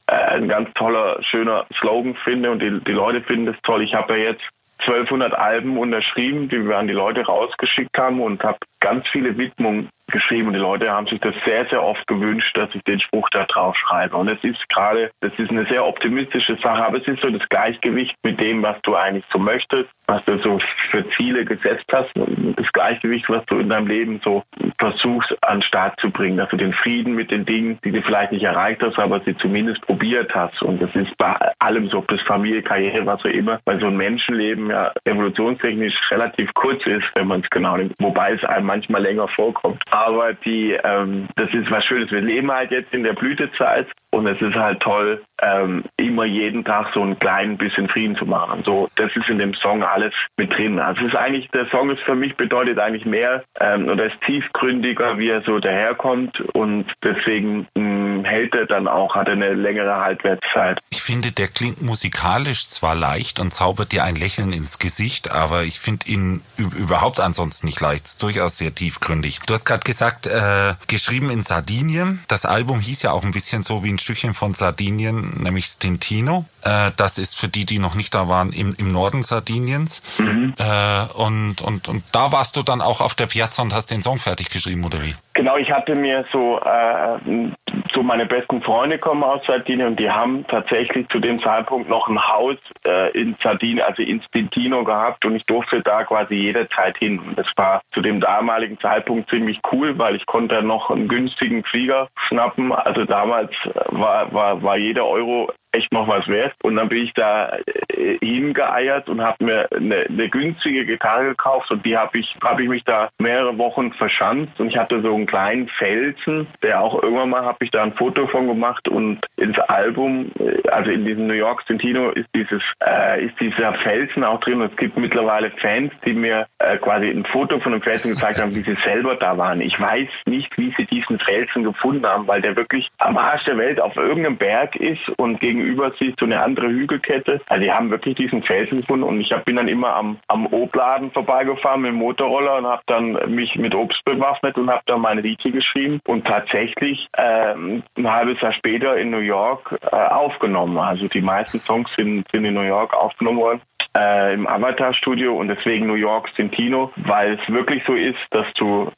äh, ein ganz toller, schöner Slogan finde und die, die Leute finden es toll. Ich habe ja jetzt 1200 Alben unterschrieben, die wir an die Leute rausgeschickt haben und habe ganz viele Widmungen geschrieben und die Leute haben sich das sehr, sehr oft gewünscht, dass ich den Spruch da drauf schreibe. Und es ist gerade, das ist eine sehr optimistische Sache, aber es ist so das Gleichgewicht mit dem, was du eigentlich so möchtest, was du so für Ziele gesetzt hast, das Gleichgewicht, was du in deinem Leben so versuchst an den Start zu bringen, dass du den Frieden mit den Dingen, die du vielleicht nicht erreicht hast, aber sie zumindest probiert hast. Und das ist bei allem so, das Familie, Karriere, was auch immer, weil so ein Menschenleben ja evolutionstechnisch relativ kurz ist, wenn man es genau nimmt, wobei es einem manchmal länger vorkommt. Aber die, ähm, das ist was Schönes. Wir leben halt jetzt in der Blütezeit und es ist halt toll, ähm, immer jeden Tag so ein klein bisschen Frieden zu machen. So, das ist in dem Song alles mit drin. Also es ist eigentlich, der Song ist für mich bedeutet eigentlich mehr ähm, oder ist tiefgründiger, wie er so daherkommt und deswegen mh, hält er dann auch, hat eine längere Haltwertszeit. Ich finde, der klingt musikalisch zwar leicht und zaubert dir ein Lächeln ins Gesicht, aber ich finde ihn überhaupt ansonsten nicht leicht. Ist durchaus sehr tiefgründig. Du hast gerade gesagt, äh, geschrieben in Sardinien. Das Album hieß ja auch ein bisschen so wie ein Stückchen von Sardinien, nämlich Stintino. Äh, das ist für die, die noch nicht da waren, im, im Norden Sardiniens. Mhm. Äh, und, und, und da warst du dann auch auf der Piazza und hast den Song fertig geschrieben, oder wie? Genau, ich hatte mir so, äh, so meine besten Freunde kommen aus Sardinien und die haben tatsächlich zu dem Zeitpunkt noch ein Haus äh, in Sardinien, also in Stintino gehabt und ich durfte da quasi jederzeit hin. Und das war zu dem damaligen Zeitpunkt ziemlich cool, weil ich konnte noch einen günstigen Flieger schnappen. Also damals war, war, war jeder Euro echt noch was wert. Und dann bin ich da äh, hingeeiert und habe mir eine, eine, günstige Gitarre gekauft und die habe ich, habe ich mich da mehrere Wochen verschanzt und ich hatte so einen kleinen Felsen, der auch irgendwann mal habe ich da ein Foto von gemacht und ins Album, äh, also in diesem New York Centino ist dieses, äh, ist dieser Felsen auch drin und es gibt mittlerweile Fans, die mir äh, quasi ein Foto von dem Felsen gezeigt haben, wie sie selber da waren. Ich weiß nicht, wie sie diesen Felsen gefunden haben, weil der wirklich am Arsch der Welt auf irgendeinem Berg ist und gegen gegenüber sich so eine andere Hügelkette. Also die haben wirklich diesen Felsen gefunden und ich bin dann immer am, am Obladen vorbeigefahren mit dem Motorroller und habe dann mich mit Obst bewaffnet und habe dann meine Liedchen geschrieben und tatsächlich ähm, ein halbes Jahr später in New York äh, aufgenommen. Also die meisten Songs sind, sind in New York aufgenommen worden äh, im Avatar-Studio und deswegen New York Centino, weil es wirklich so ist, dass du äh,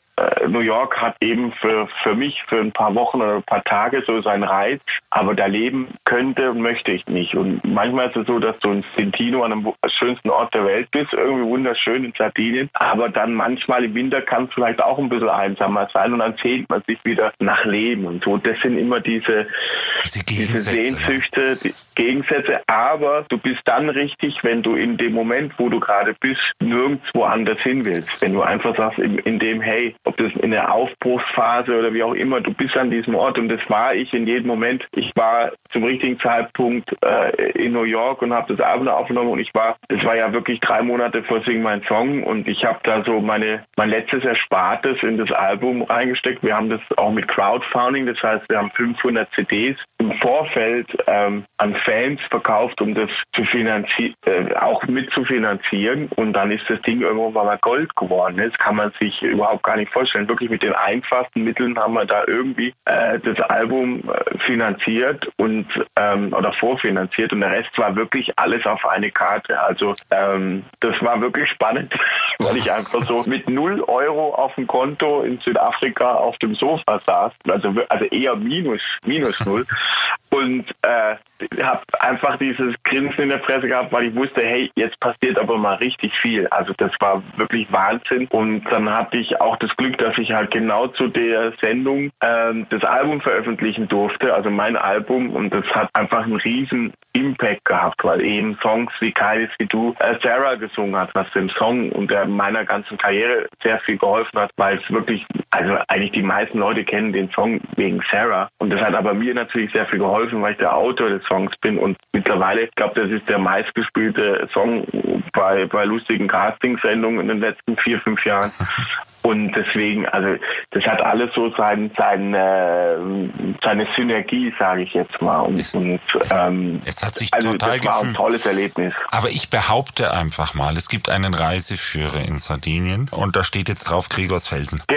New York hat eben für, für mich für ein paar Wochen oder ein paar Tage so seinen Reiz, aber da leben könnte und möchte ich nicht. Und manchmal ist es so, dass du in Stintino an einem schönsten Ort der Welt bist, irgendwie wunderschön in Sardinien, aber dann manchmal im Winter kann es vielleicht auch ein bisschen einsamer sein und dann sehnt man sich wieder nach Leben und so. Das sind immer diese, diese, diese Sehnsüchte, die Gegensätze, aber du bist dann richtig, wenn du in dem Moment, wo du gerade bist, nirgendwo anders hin willst. Wenn du einfach sagst, in, in dem, hey, ob das in der Aufbruchsphase oder wie auch immer, du bist an diesem Ort und das war ich in jedem Moment. Ich war zum richtigen Zeitpunkt äh, in New York und habe das Album aufgenommen und ich war, das war ja wirklich drei Monate vor Sing mein Song und ich habe da so meine mein letztes Erspartes in das Album reingesteckt. Wir haben das auch mit Crowdfunding, das heißt, wir haben 500 CDs im Vorfeld ähm, an Fans verkauft, um das zu finanzieren, äh, auch mitzufinanzieren und dann ist das Ding irgendwann mal Gold geworden. Das kann man sich überhaupt gar nicht vorstellen. Wirklich mit den einfachsten Mitteln haben wir da irgendwie äh, das Album äh, finanziert und ähm, oder vorfinanziert. Und der Rest war wirklich alles auf eine Karte. Also ähm, das war wirklich spannend, weil ich einfach so mit null Euro auf dem Konto in Südafrika auf dem Sofa saß, also also eher minus minus null und äh, habe einfach dieses Grinsen in der Fresse gehabt, weil ich wusste, hey, jetzt passiert aber mal richtig viel. Also das war wirklich Wahnsinn. Und dann hatte ich auch das Glück, dass ich halt genau zu der Sendung äh, das Album veröffentlichen durfte, also mein Album. Und das hat einfach einen riesen Impact gehabt, weil eben Songs wie Kailis wie du äh, Sarah gesungen hat, was dem Song und der meiner ganzen Karriere sehr viel geholfen hat, weil es wirklich, also eigentlich die meisten Leute kennen den Song wegen Sarah. Und das hat aber mir natürlich sehr viel geholfen, weil ich der Autor des Songs bin und mittlerweile, ich glaube, das ist der meistgespielte Song bei, bei lustigen Castingsendungen in den letzten vier, fünf Jahren. Und deswegen, also das hat alles so sein, sein, äh, seine Synergie, sage ich jetzt mal. Und, und ähm, es hat sich also total das war ein tolles Erlebnis. Aber ich behaupte einfach mal, es gibt einen Reiseführer in Sardinien und da steht jetzt drauf Gregorsfelsen.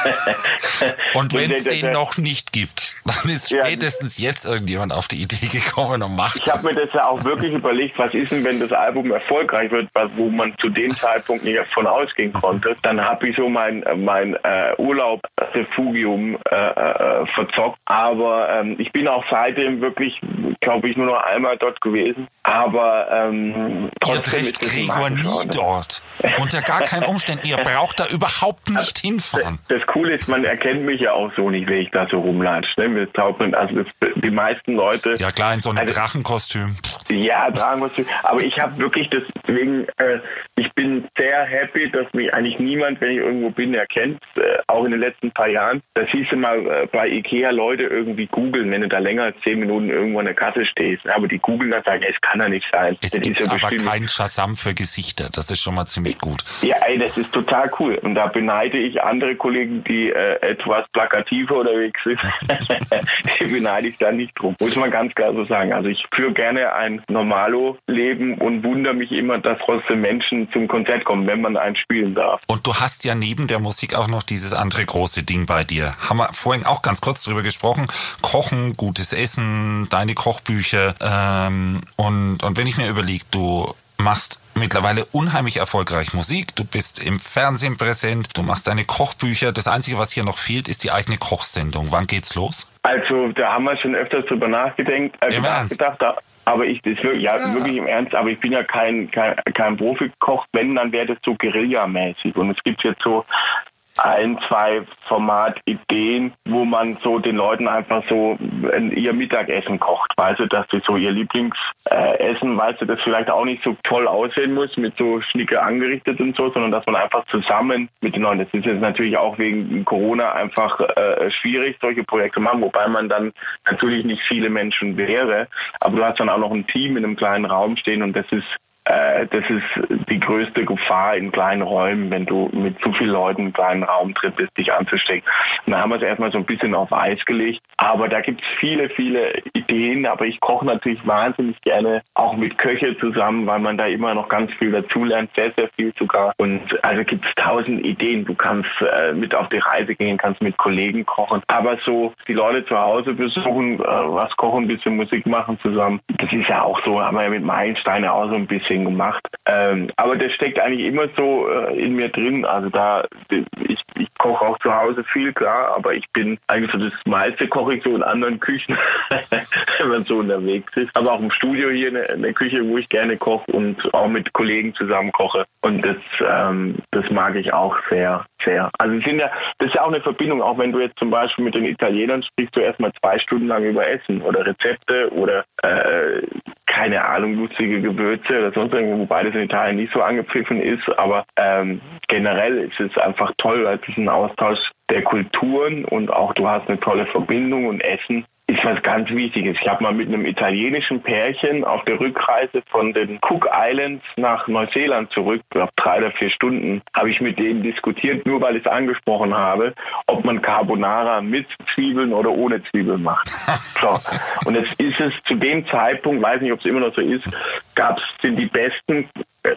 und wenn es den noch nicht gibt, dann ist spätestens ja, jetzt irgendjemand auf die Idee gekommen und macht Ich habe mir das ja auch wirklich überlegt, was ist denn, wenn das Album erfolgreich wird, wo man zu dem Zeitpunkt nicht davon ausgehen konnte. Dann habe ich so mein, mein äh, Urlaub Refugium äh, äh, verzockt. Aber ähm, ich bin auch seitdem wirklich, glaube ich, nur noch einmal dort gewesen. Aber ähm, Ihr trefft Gregor nie dort. Unter gar keinen Umständen. Ihr braucht da überhaupt nicht hinfahren. Das, das, Coole ist, man erkennt mich ja auch so nicht, wenn ich da so rumlatsche. Ne? Also das, die meisten Leute. Ja klar, in so einem also, Drachenkostüm. Ja, Drachenkostüm. Aber ich habe wirklich deswegen, äh, ich bin sehr happy, dass mich eigentlich niemand, wenn ich irgendwo bin, erkennt. Äh, auch in den letzten paar Jahren. Da siehst du mal äh, bei Ikea Leute irgendwie googeln, wenn du da länger als zehn Minuten irgendwo an der Kasse stehst. Aber die googeln dann sagen, es kann ja nicht sein. Es das gibt ja aber kein Shazam für Gesichter. Das ist schon mal ziemlich gut. Ja, ey, das ist total cool. Und da beneide ich andere Kollegen, die äh, etwas plakativer unterwegs sind. die beneide ich da nicht drum. Muss man ganz klar so sagen. Also ich führe gerne ein Normalo-Leben und wundere mich immer, dass trotzdem Menschen zum Konzert kommen, wenn man einen spielen darf. Und du hast ja neben der Musik auch noch dieses andere große Ding bei dir. Haben wir vorhin auch ganz kurz drüber gesprochen. Kochen, gutes Essen, deine Kochbücher. Ähm, und, und wenn ich mir überlege, du machst mittlerweile unheimlich erfolgreich Musik. Du bist im Fernsehen präsent, du machst deine Kochbücher. Das Einzige, was hier noch fehlt, ist die eigene Kochsendung. Wann geht's los? Also, da haben wir schon öfters drüber nachgedacht. Äh, Im nachgedacht aber ich das wirklich, ja, ja, wirklich im Ernst, aber ich bin ja kein, kein, kein Profikoch, wenn, dann wäre das so Guerilla-mäßig. Und es gibt jetzt so ein, zwei Formatideen, wo man so den Leuten einfach so ihr Mittagessen kocht. Weißt du, dass sie so ihr Lieblingsessen, weißt du, das vielleicht auch nicht so toll aussehen muss, mit so Schnicke angerichtet und so, sondern dass man einfach zusammen mit den Leuten, das ist jetzt natürlich auch wegen Corona einfach äh, schwierig, solche Projekte machen, wobei man dann natürlich nicht viele Menschen wäre, aber du hast dann auch noch ein Team in einem kleinen Raum stehen und das ist äh, das ist die größte Gefahr in kleinen Räumen, wenn du mit zu vielen Leuten im kleinen Raum drin bist, dich anzustecken. Und da haben wir es erstmal so ein bisschen auf Eis gelegt. Aber da gibt es viele, viele Ideen. Aber ich koche natürlich wahnsinnig gerne auch mit Köche zusammen, weil man da immer noch ganz viel dazulernt, sehr, sehr viel sogar. Und also gibt es tausend Ideen. Du kannst äh, mit auf die Reise gehen, kannst mit Kollegen kochen. Aber so die Leute zu Hause besuchen, äh, was kochen, ein bisschen Musik machen zusammen. Das ist ja auch so, haben wir ja mit Meilensteine auch so ein bisschen Coaching gemacht. Ähm, aber das steckt eigentlich immer so äh, in mir drin. Also da, ich, ich koche auch zu Hause viel, klar, aber ich bin eigentlich so das meiste koche ich so in anderen Küchen, wenn man so unterwegs ist. Aber auch im Studio hier eine, eine Küche, wo ich gerne koche und auch mit Kollegen zusammen koche. Und das, ähm, das mag ich auch sehr, sehr. Also sind ja, das ist ja auch eine Verbindung, auch wenn du jetzt zum Beispiel mit den Italienern sprichst, du erstmal zwei Stunden lang über Essen oder Rezepte oder äh, keine Ahnung, lustige Gewürze oder sonst irgendwo, wobei das in Italien nicht so angepfiffen ist, aber ähm, generell ist es einfach toll, weil es ist ein Austausch der Kulturen und auch du hast eine tolle Verbindung und Essen ist was ganz Wichtiges. Ich habe mal mit einem italienischen Pärchen auf der Rückreise von den Cook Islands nach Neuseeland zurück, glaube drei oder vier Stunden, habe ich mit denen diskutiert, nur weil ich es angesprochen habe, ob man Carbonara mit Zwiebeln oder ohne Zwiebeln macht. So. Und jetzt ist es zu dem Zeitpunkt, weiß nicht, ob es immer noch so ist, gab es sind die besten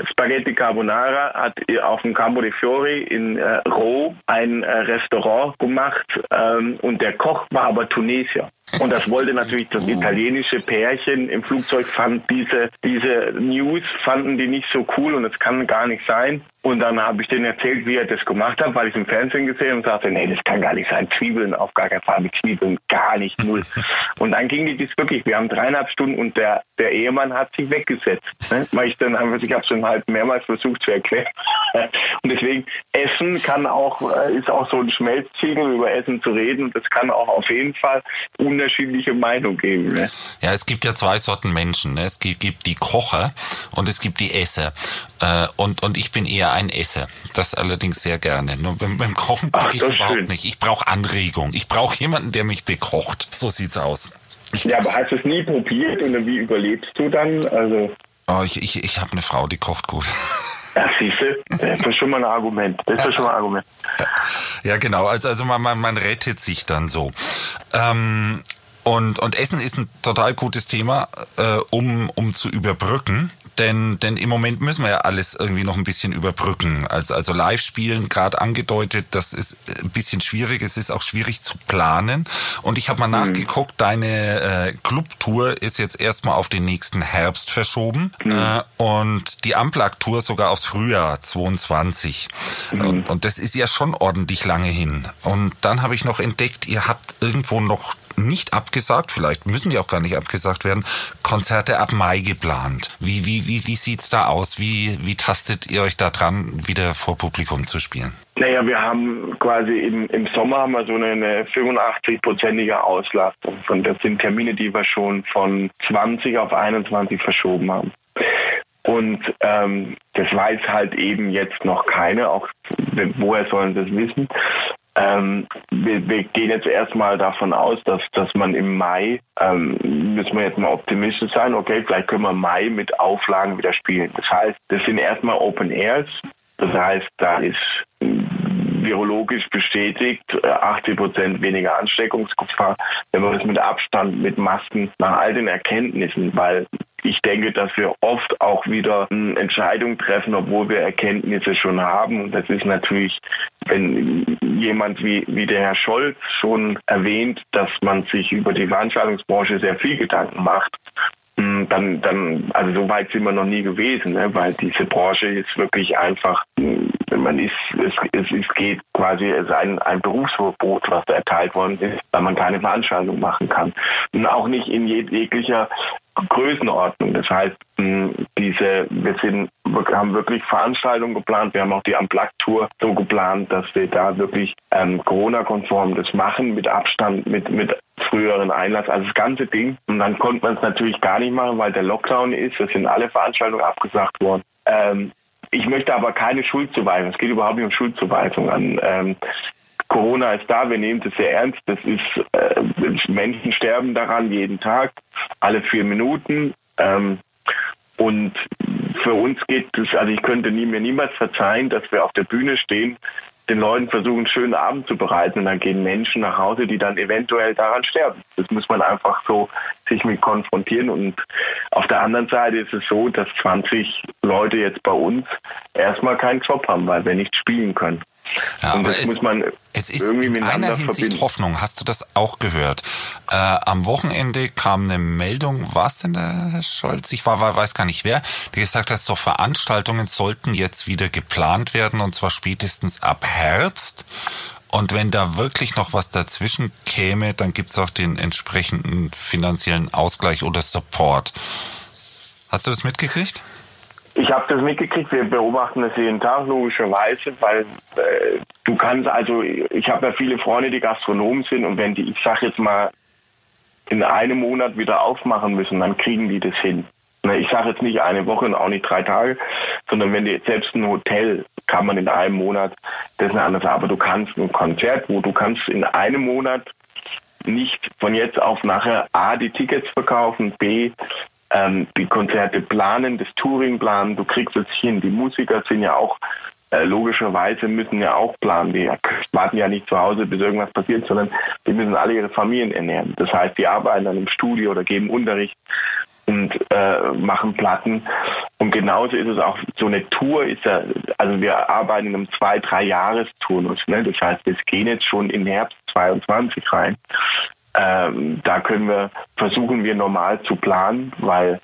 Spaghetti Carbonara hat auf dem Campo de Fiori in äh, Ro ein äh, Restaurant gemacht ähm, und der Koch war aber Tunesier. Und das wollte natürlich das italienische Pärchen im Flugzeug fand diese, diese News fanden die nicht so cool und das kann gar nicht sein. Und dann habe ich denen erzählt, wie er das gemacht hat, weil ich im Fernsehen gesehen und sagte, nee, das kann gar nicht sein. Zwiebeln auf gar keinen Fall mit Zwiebeln, gar nicht, null. Und dann ging die das wirklich, wir haben dreieinhalb Stunden und der, der Ehemann hat sich weggesetzt. Ne? Weil ich dann einfach, ich habe schon halt mehrmals versucht zu erklären. Und deswegen, Essen kann auch, äh, ist auch so ein Schmelztiegel, über Essen zu reden. Das kann auch auf jeden Fall unterschiedliche Meinungen geben. Ne? Ja, es gibt ja zwei Sorten Menschen. Ne? Es gibt die Kocher und es gibt die Esser. Äh, und, und ich bin eher ein Esser. Das allerdings sehr gerne. Nur beim, beim Kochen brauche ich überhaupt schön. nicht. Ich brauche Anregung. Ich brauche jemanden, der mich bekocht. So sieht's aus. Ich ja, aber hast du es nie probiert und wie überlebst du dann? Also Oh, ich ich, ich habe eine Frau, die kocht gut. Ja, siehste, das ist schon mal ein Argument. Das ist schon mal ein Argument. Ja, genau. Also, also man, man, man rettet sich dann so. Ähm, und, und Essen ist ein total gutes Thema, äh, um, um zu überbrücken. Denn, denn im Moment müssen wir ja alles irgendwie noch ein bisschen überbrücken. Also, also Live-Spielen, gerade angedeutet, das ist ein bisschen schwierig. Es ist auch schwierig zu planen. Und ich habe mal mhm. nachgeguckt, deine äh, Clubtour ist jetzt erstmal auf den nächsten Herbst verschoben. Mhm. Äh, und die Amplak-Tour sogar aufs Frühjahr 22. Mhm. Und, und das ist ja schon ordentlich lange hin. Und dann habe ich noch entdeckt, ihr habt irgendwo noch nicht abgesagt, vielleicht müssen die auch gar nicht abgesagt werden, Konzerte ab Mai geplant. Wie, wie, wie, wie sieht's da aus? Wie, wie tastet ihr euch da dran, wieder vor Publikum zu spielen? Naja, wir haben quasi im, im Sommer haben wir so eine, eine 85-prozentige Auslastung. Und das sind Termine, die wir schon von 20 auf 21 verschoben haben. Und ähm, das weiß halt eben jetzt noch keine, auch woher sollen das wissen. Ähm, wir, wir, gehen jetzt erstmal davon aus, dass, dass man im Mai, ähm, müssen wir jetzt mal optimistisch sein, okay, vielleicht können wir Mai mit Auflagen wieder spielen. Das heißt, das sind erstmal Open Airs. Das heißt, da ist virologisch bestätigt, 80 äh, Prozent weniger Ansteckungsgefahr, wenn man das mit Abstand, mit Masken, nach all den Erkenntnissen, weil ich denke, dass wir oft auch wieder Entscheidungen treffen, obwohl wir Erkenntnisse schon haben. Und das ist natürlich, wenn jemand wie, wie der Herr Scholz schon erwähnt, dass man sich über die Veranstaltungsbranche sehr viel Gedanken macht, dann, dann, also so weit sind wir noch nie gewesen, ne? weil diese Branche ist wirklich einfach, hm, man ist, es, es, es geht quasi, es ist ein, ein Berufsverbot, was da erteilt worden ist, weil man keine Veranstaltung machen kann. Und auch nicht in jeglicher Größenordnung. Das heißt, diese, wir sind, haben wirklich Veranstaltungen geplant. Wir haben auch die Unplugged-Tour so geplant, dass wir da wirklich ähm, Corona-konform das machen, mit Abstand, mit, mit früheren Einlass, also das ganze Ding. Und dann konnte man es natürlich gar nicht machen, weil der Lockdown ist. Es sind alle Veranstaltungen abgesagt worden. Ähm, ich möchte aber keine Schuldzuweisung. Es geht überhaupt nicht um Schuldzuweisung an. Ähm, Corona ist da, wir nehmen das sehr ernst. Das ist, äh, Menschen sterben daran jeden Tag, alle vier Minuten. Ähm, und für uns geht es, also ich könnte nie, mir niemals verzeihen, dass wir auf der Bühne stehen, den Leuten versuchen, einen schönen Abend zu bereiten und dann gehen Menschen nach Hause, die dann eventuell daran sterben. Das muss man einfach so sich mit konfrontieren und auf der anderen Seite ist es so, dass 20 Leute jetzt bei uns erstmal keinen Job haben, weil wir nicht spielen können. Ja, das es, muss man es ist irgendwie in einer Hinsicht verbinden. Hoffnung. Hast du das auch gehört? Äh, am Wochenende kam eine Meldung, war es denn der Herr Scholz? Ich war, war, weiß gar nicht wer, der gesagt hat, so Veranstaltungen sollten jetzt wieder geplant werden und zwar spätestens ab Herbst. Und wenn da wirklich noch was dazwischen käme, dann gibt's auch den entsprechenden finanziellen Ausgleich oder Support. Hast du das mitgekriegt? Ich habe das mitgekriegt, wir beobachten das jeden Tag logischerweise, weil äh, du kannst, also ich habe ja viele Freunde, die Gastronomen sind und wenn die, ich sag jetzt mal, in einem Monat wieder aufmachen müssen, dann kriegen die das hin. Ne, ich sage jetzt nicht eine Woche und auch nicht drei Tage, sondern wenn die selbst ein Hotel kann man in einem Monat, das ist eine andere Sache, aber du kannst ein Konzert, wo du kannst in einem Monat nicht von jetzt auf nachher A die Tickets verkaufen, B ähm, die Konzerte planen, das Touring planen, du kriegst es hin. Die Musiker sind ja auch äh, logischerweise müssen ja auch planen. Die warten ja nicht zu Hause, bis irgendwas passiert, sondern die müssen alle ihre Familien ernähren. Das heißt, die arbeiten dann im Studio oder geben Unterricht und äh, machen Platten. Und genauso ist es auch, so eine Tour ist ja, also wir arbeiten in einem zwei, drei Jahresturnus. Ne? Das heißt, wir gehen jetzt schon in Herbst 22 rein. Ähm, da können wir, versuchen wir normal zu planen, weil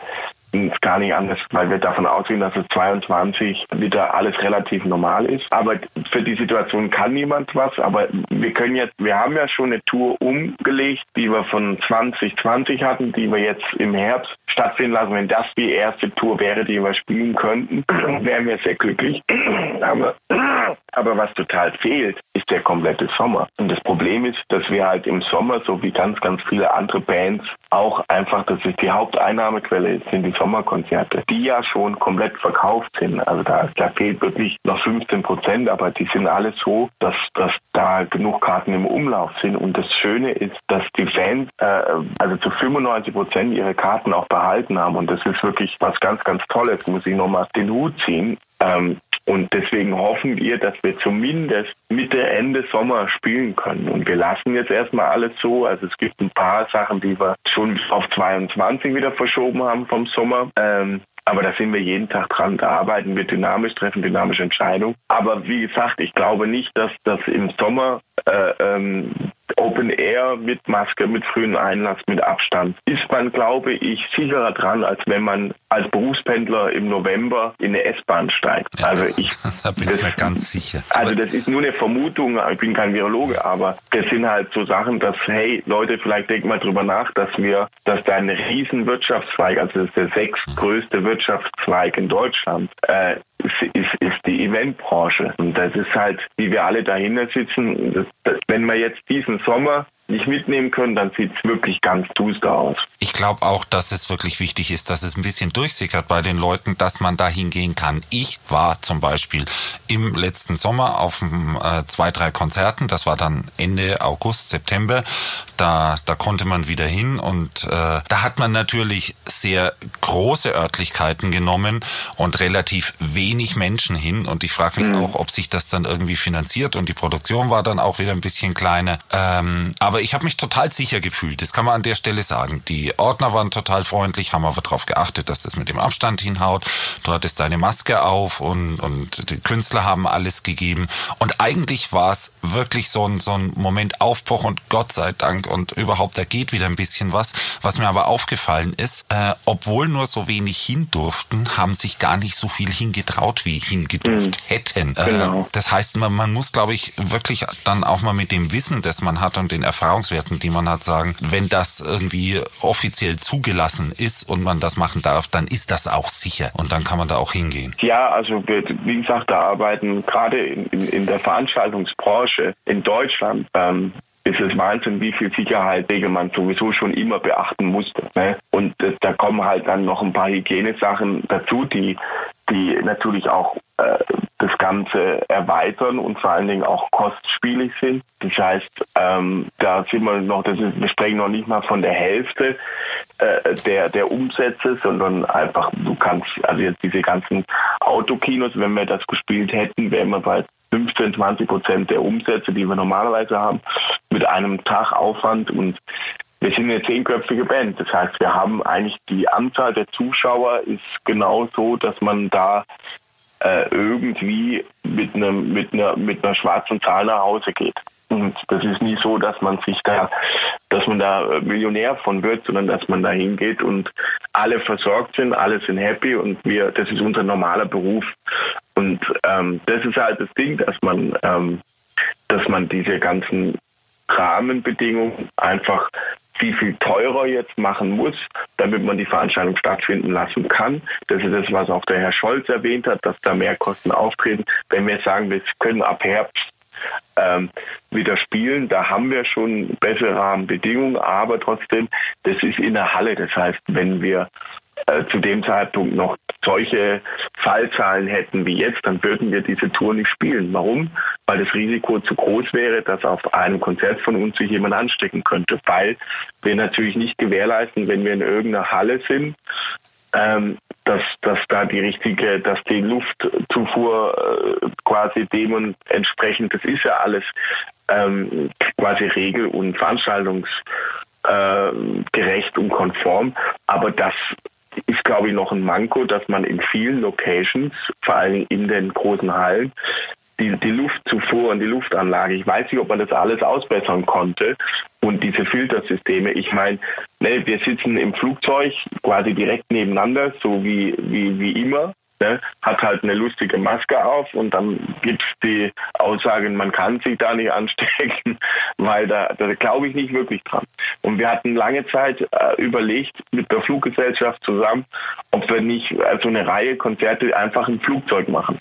ist gar nicht anders, weil wir davon ausgehen, dass es 22 wieder alles relativ normal ist. Aber für die Situation kann niemand was. Aber wir können jetzt, wir haben ja schon eine Tour umgelegt, die wir von 2020 hatten, die wir jetzt im Herbst stattfinden lassen. Wenn das die erste Tour wäre, die wir spielen könnten, wären wir sehr glücklich. aber, aber was total fehlt, ist der komplette Sommer. Und das Problem ist, dass wir halt im Sommer, so wie ganz, ganz viele andere Bands, auch einfach, dass es die Haupteinnahmequelle sind die Sommerkonzerte, die ja schon komplett verkauft sind. Also da, da fehlt wirklich noch 15 Prozent, aber die sind alle so, dass, dass da genug Karten im Umlauf sind. Und das Schöne ist, dass die Fans äh, also zu 95 Prozent ihre Karten auch behalten haben. Und das ist wirklich was ganz, ganz Tolles, muss ich nochmal den Hut ziehen Ähm, und deswegen hoffen wir, dass wir zumindest Mitte, Ende Sommer spielen können. Und wir lassen jetzt erstmal alles so. Also es gibt ein paar Sachen, die wir schon auf 22 wieder verschoben haben vom Sommer. Ähm, aber da sind wir jeden Tag dran. Da arbeiten wir dynamisch, treffen dynamische Entscheidungen. Aber wie gesagt, ich glaube nicht, dass das im Sommer äh, ähm, Open Air mit Maske, mit frühen Einlass, mit Abstand, ist man, glaube ich, sicherer dran, als wenn man als Berufspendler im November in eine S-Bahn steigt. Ja, also ich, da bin das, ich mir ganz sicher. Also das ist nur eine Vermutung, ich bin kein Virologe, aber das sind halt so Sachen, dass, hey, Leute, vielleicht denken mal drüber nach, dass wir, dass da ein riesen Wirtschaftszweig, also das ist der sechstgrößte Wirtschaftszweig in Deutschland, äh, ist, ist die Eventbranche. Und das ist halt, wie wir alle dahinter sitzen, das, das, wenn wir jetzt diesen Sommer nicht mitnehmen können, dann sieht es wirklich ganz duster aus. Ich glaube auch, dass es wirklich wichtig ist, dass es ein bisschen durchsickert bei den Leuten, dass man da hingehen kann. Ich war zum Beispiel im letzten Sommer auf äh, zwei, drei Konzerten. Das war dann Ende August, September. Da, da konnte man wieder hin und äh, da hat man natürlich sehr große Örtlichkeiten genommen und relativ wenig Menschen hin. Und ich frage mich mhm. auch, ob sich das dann irgendwie finanziert. Und die Produktion war dann auch wieder ein bisschen kleiner. Ähm, aber aber ich habe mich total sicher gefühlt. Das kann man an der Stelle sagen. Die Ordner waren total freundlich, haben aber darauf geachtet, dass das mit dem Abstand hinhaut. Du hattest deine Maske auf und, und die Künstler haben alles gegeben. Und eigentlich war es wirklich so ein, so ein Moment Aufbruch und Gott sei Dank und überhaupt, da geht wieder ein bisschen was. Was mir aber aufgefallen ist, äh, obwohl nur so wenig hin durften, haben sich gar nicht so viel hingetraut, wie hingedurft mhm. hätten. Äh, genau. Das heißt, man, man muss, glaube ich, wirklich dann auch mal mit dem Wissen, das man hat und den Erfahrungen Erfahrungswerten, die man hat, sagen, wenn das irgendwie offiziell zugelassen ist und man das machen darf, dann ist das auch sicher und dann kann man da auch hingehen. Ja, also wie gesagt, da arbeiten gerade in, in, in der Veranstaltungsbranche in Deutschland ähm, ist es Wahnsinn, wie viel Sicherheitsregeln man sowieso schon immer beachten musste. Ne? Und äh, da kommen halt dann noch ein paar Hygienesachen dazu, die, die natürlich auch äh, das Ganze erweitern und vor allen Dingen auch kostspielig sind. Das heißt, ähm, da sind wir noch, das ist, wir sprechen noch nicht mal von der Hälfte äh, der, der Umsätze, sondern einfach, du kannst, also jetzt diese ganzen Autokinos, wenn wir das gespielt hätten, wären wir bei 15, 20 Prozent der Umsätze, die wir normalerweise haben, mit einem Tag Aufwand und wir sind eine zehnköpfige Band. Das heißt, wir haben eigentlich die Anzahl der Zuschauer ist genau so, dass man da äh, irgendwie mit einem mit einer mit einer schwarzen Zahl nach Hause geht. Und das ist nie so, dass man sich da, dass man da Millionär von wird, sondern dass man da hingeht und alle versorgt sind, alle sind happy und wir, das ist unser normaler Beruf. Und ähm, das ist halt das Ding, dass man, ähm, dass man diese ganzen Rahmenbedingungen einfach viel, viel teurer jetzt machen muss, damit man die Veranstaltung stattfinden lassen kann. Das ist das, was auch der Herr Scholz erwähnt hat, dass da Mehrkosten auftreten. Wenn wir sagen, wir können ab Herbst ähm, wieder spielen. Da haben wir schon bessere Rahmenbedingungen, aber trotzdem, das ist in der Halle. Das heißt, wenn wir äh, zu dem Zeitpunkt noch solche Fallzahlen hätten wie jetzt, dann würden wir diese Tour nicht spielen. Warum? Weil das Risiko zu groß wäre, dass auf einem Konzert von uns sich jemand anstecken könnte. Weil wir natürlich nicht gewährleisten, wenn wir in irgendeiner Halle sind, ähm, dass, dass da die richtige, dass die Luftzufuhr äh, quasi dementsprechend, das ist ja alles ähm, quasi Regel- und Veranstaltungsgerecht äh, und konform. Aber das ist, glaube ich, noch ein Manko, dass man in vielen Locations, vor allem in den großen Hallen, die, die Luftzufuhr und die Luftanlage, ich weiß nicht, ob man das alles ausbessern konnte und diese Filtersysteme. Ich meine, ne, wir sitzen im Flugzeug quasi direkt nebeneinander, so wie, wie, wie immer. Ne, hat halt eine lustige Maske auf und dann gibt es die Aussagen, man kann sich da nicht anstecken, weil da, da glaube ich nicht wirklich dran. Und wir hatten lange Zeit äh, überlegt mit der Fluggesellschaft zusammen, ob wir nicht äh, so also eine Reihe Konzerte einfach im Flugzeug machen.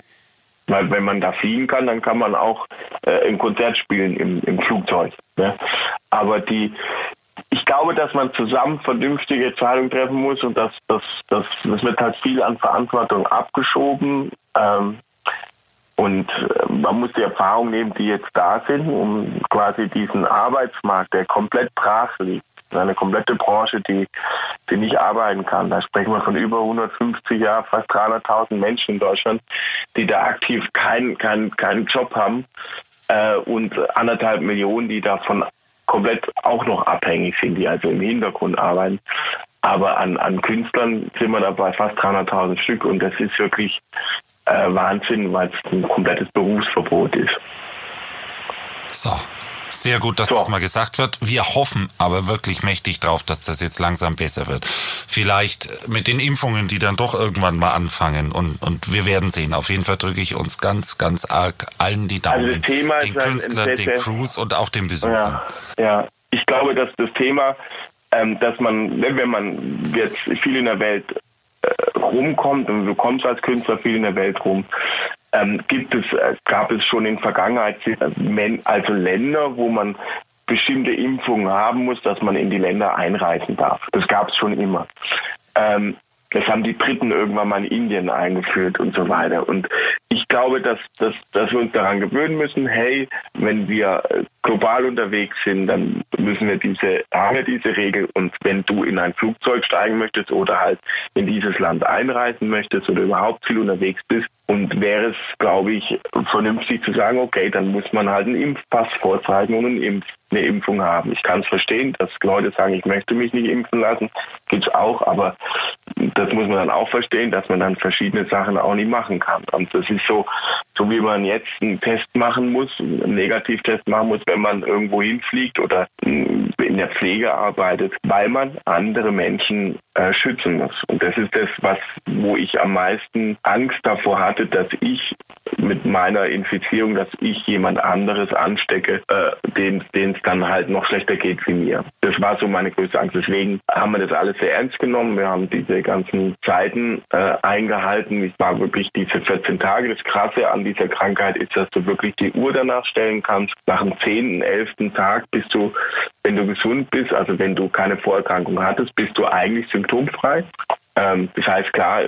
Weil wenn man da fliegen kann, dann kann man auch äh, im Konzert spielen im, im Flugzeug. Ne? Aber die, ich glaube, dass man zusammen vernünftige Entscheidungen treffen muss und das, das, das, das wird halt viel an Verantwortung abgeschoben. Ähm, und äh, man muss die Erfahrung nehmen, die jetzt da sind, um quasi diesen Arbeitsmarkt, der komplett brach liegt, eine komplette Branche, die, die nicht arbeiten kann. Da sprechen wir von über 150 Jahren, fast 300.000 Menschen in Deutschland, die da aktiv keinen keinen keinen Job haben äh, und anderthalb Millionen, die davon komplett auch noch abhängig sind, die also im Hintergrund arbeiten. Aber an, an Künstlern sind wir dabei fast 300.000 Stück und das ist wirklich äh, Wahnsinn, weil es ein komplettes Berufsverbot ist. So, sehr gut, dass so. das mal gesagt wird. Wir hoffen aber wirklich mächtig drauf, dass das jetzt langsam besser wird. Vielleicht mit den Impfungen, die dann doch irgendwann mal anfangen und, und wir werden sehen. Auf jeden Fall drücke ich uns ganz, ganz arg allen die Daumen. Also Thema den Künstlern, den Crews und auch den Besuchern. Ja, ja. ich glaube, dass das Thema, ähm, dass man, wenn man jetzt viel in der Welt äh, rumkommt und du kommst als Künstler viel in der Welt rum, ähm, gibt es, äh, gab es schon in Vergangenheit äh, also Länder, wo man bestimmte Impfungen haben muss, dass man in die Länder einreisen darf. Das gab es schon immer. Ähm, das haben die Briten irgendwann mal in Indien eingeführt und so weiter. Und ich glaube, dass, dass, dass wir uns daran gewöhnen müssen, hey, wenn wir äh, global unterwegs sind, dann müssen wir diese, haben wir diese Regel. Und wenn du in ein Flugzeug steigen möchtest oder halt in dieses Land einreisen möchtest oder überhaupt viel unterwegs bist, und wäre es, glaube ich, vernünftig zu sagen, okay, dann muss man halt einen Impfpass vorzeigen und einen Impf eine Impfung haben. Ich kann es verstehen, dass Leute sagen, ich möchte mich nicht impfen lassen, gibt es auch, aber das muss man dann auch verstehen, dass man dann verschiedene Sachen auch nicht machen kann. Und das ist so, so wie man jetzt einen Test machen muss, einen Negativtest machen muss, wenn man irgendwo hinfliegt oder in der Pflege arbeitet, weil man andere Menschen äh, schützen muss. Und das ist das, was, wo ich am meisten Angst davor hatte, dass ich mit meiner Infizierung, dass ich jemand anderes anstecke, äh, den es dann halt noch schlechter geht wie mir. Das war so meine größte Angst. Deswegen haben wir das alles sehr ernst genommen. Wir haben diese ganzen Zeiten äh, eingehalten. Ich war wirklich diese 14 Tage. Das Krasse an dieser Krankheit ist, dass du wirklich die Uhr danach stellen kannst. Nach dem 10., 11. Tag bist du, wenn du gesund bist, also wenn du keine Vorerkrankung hattest, bist du eigentlich symptomfrei. Ähm, das heißt, klar,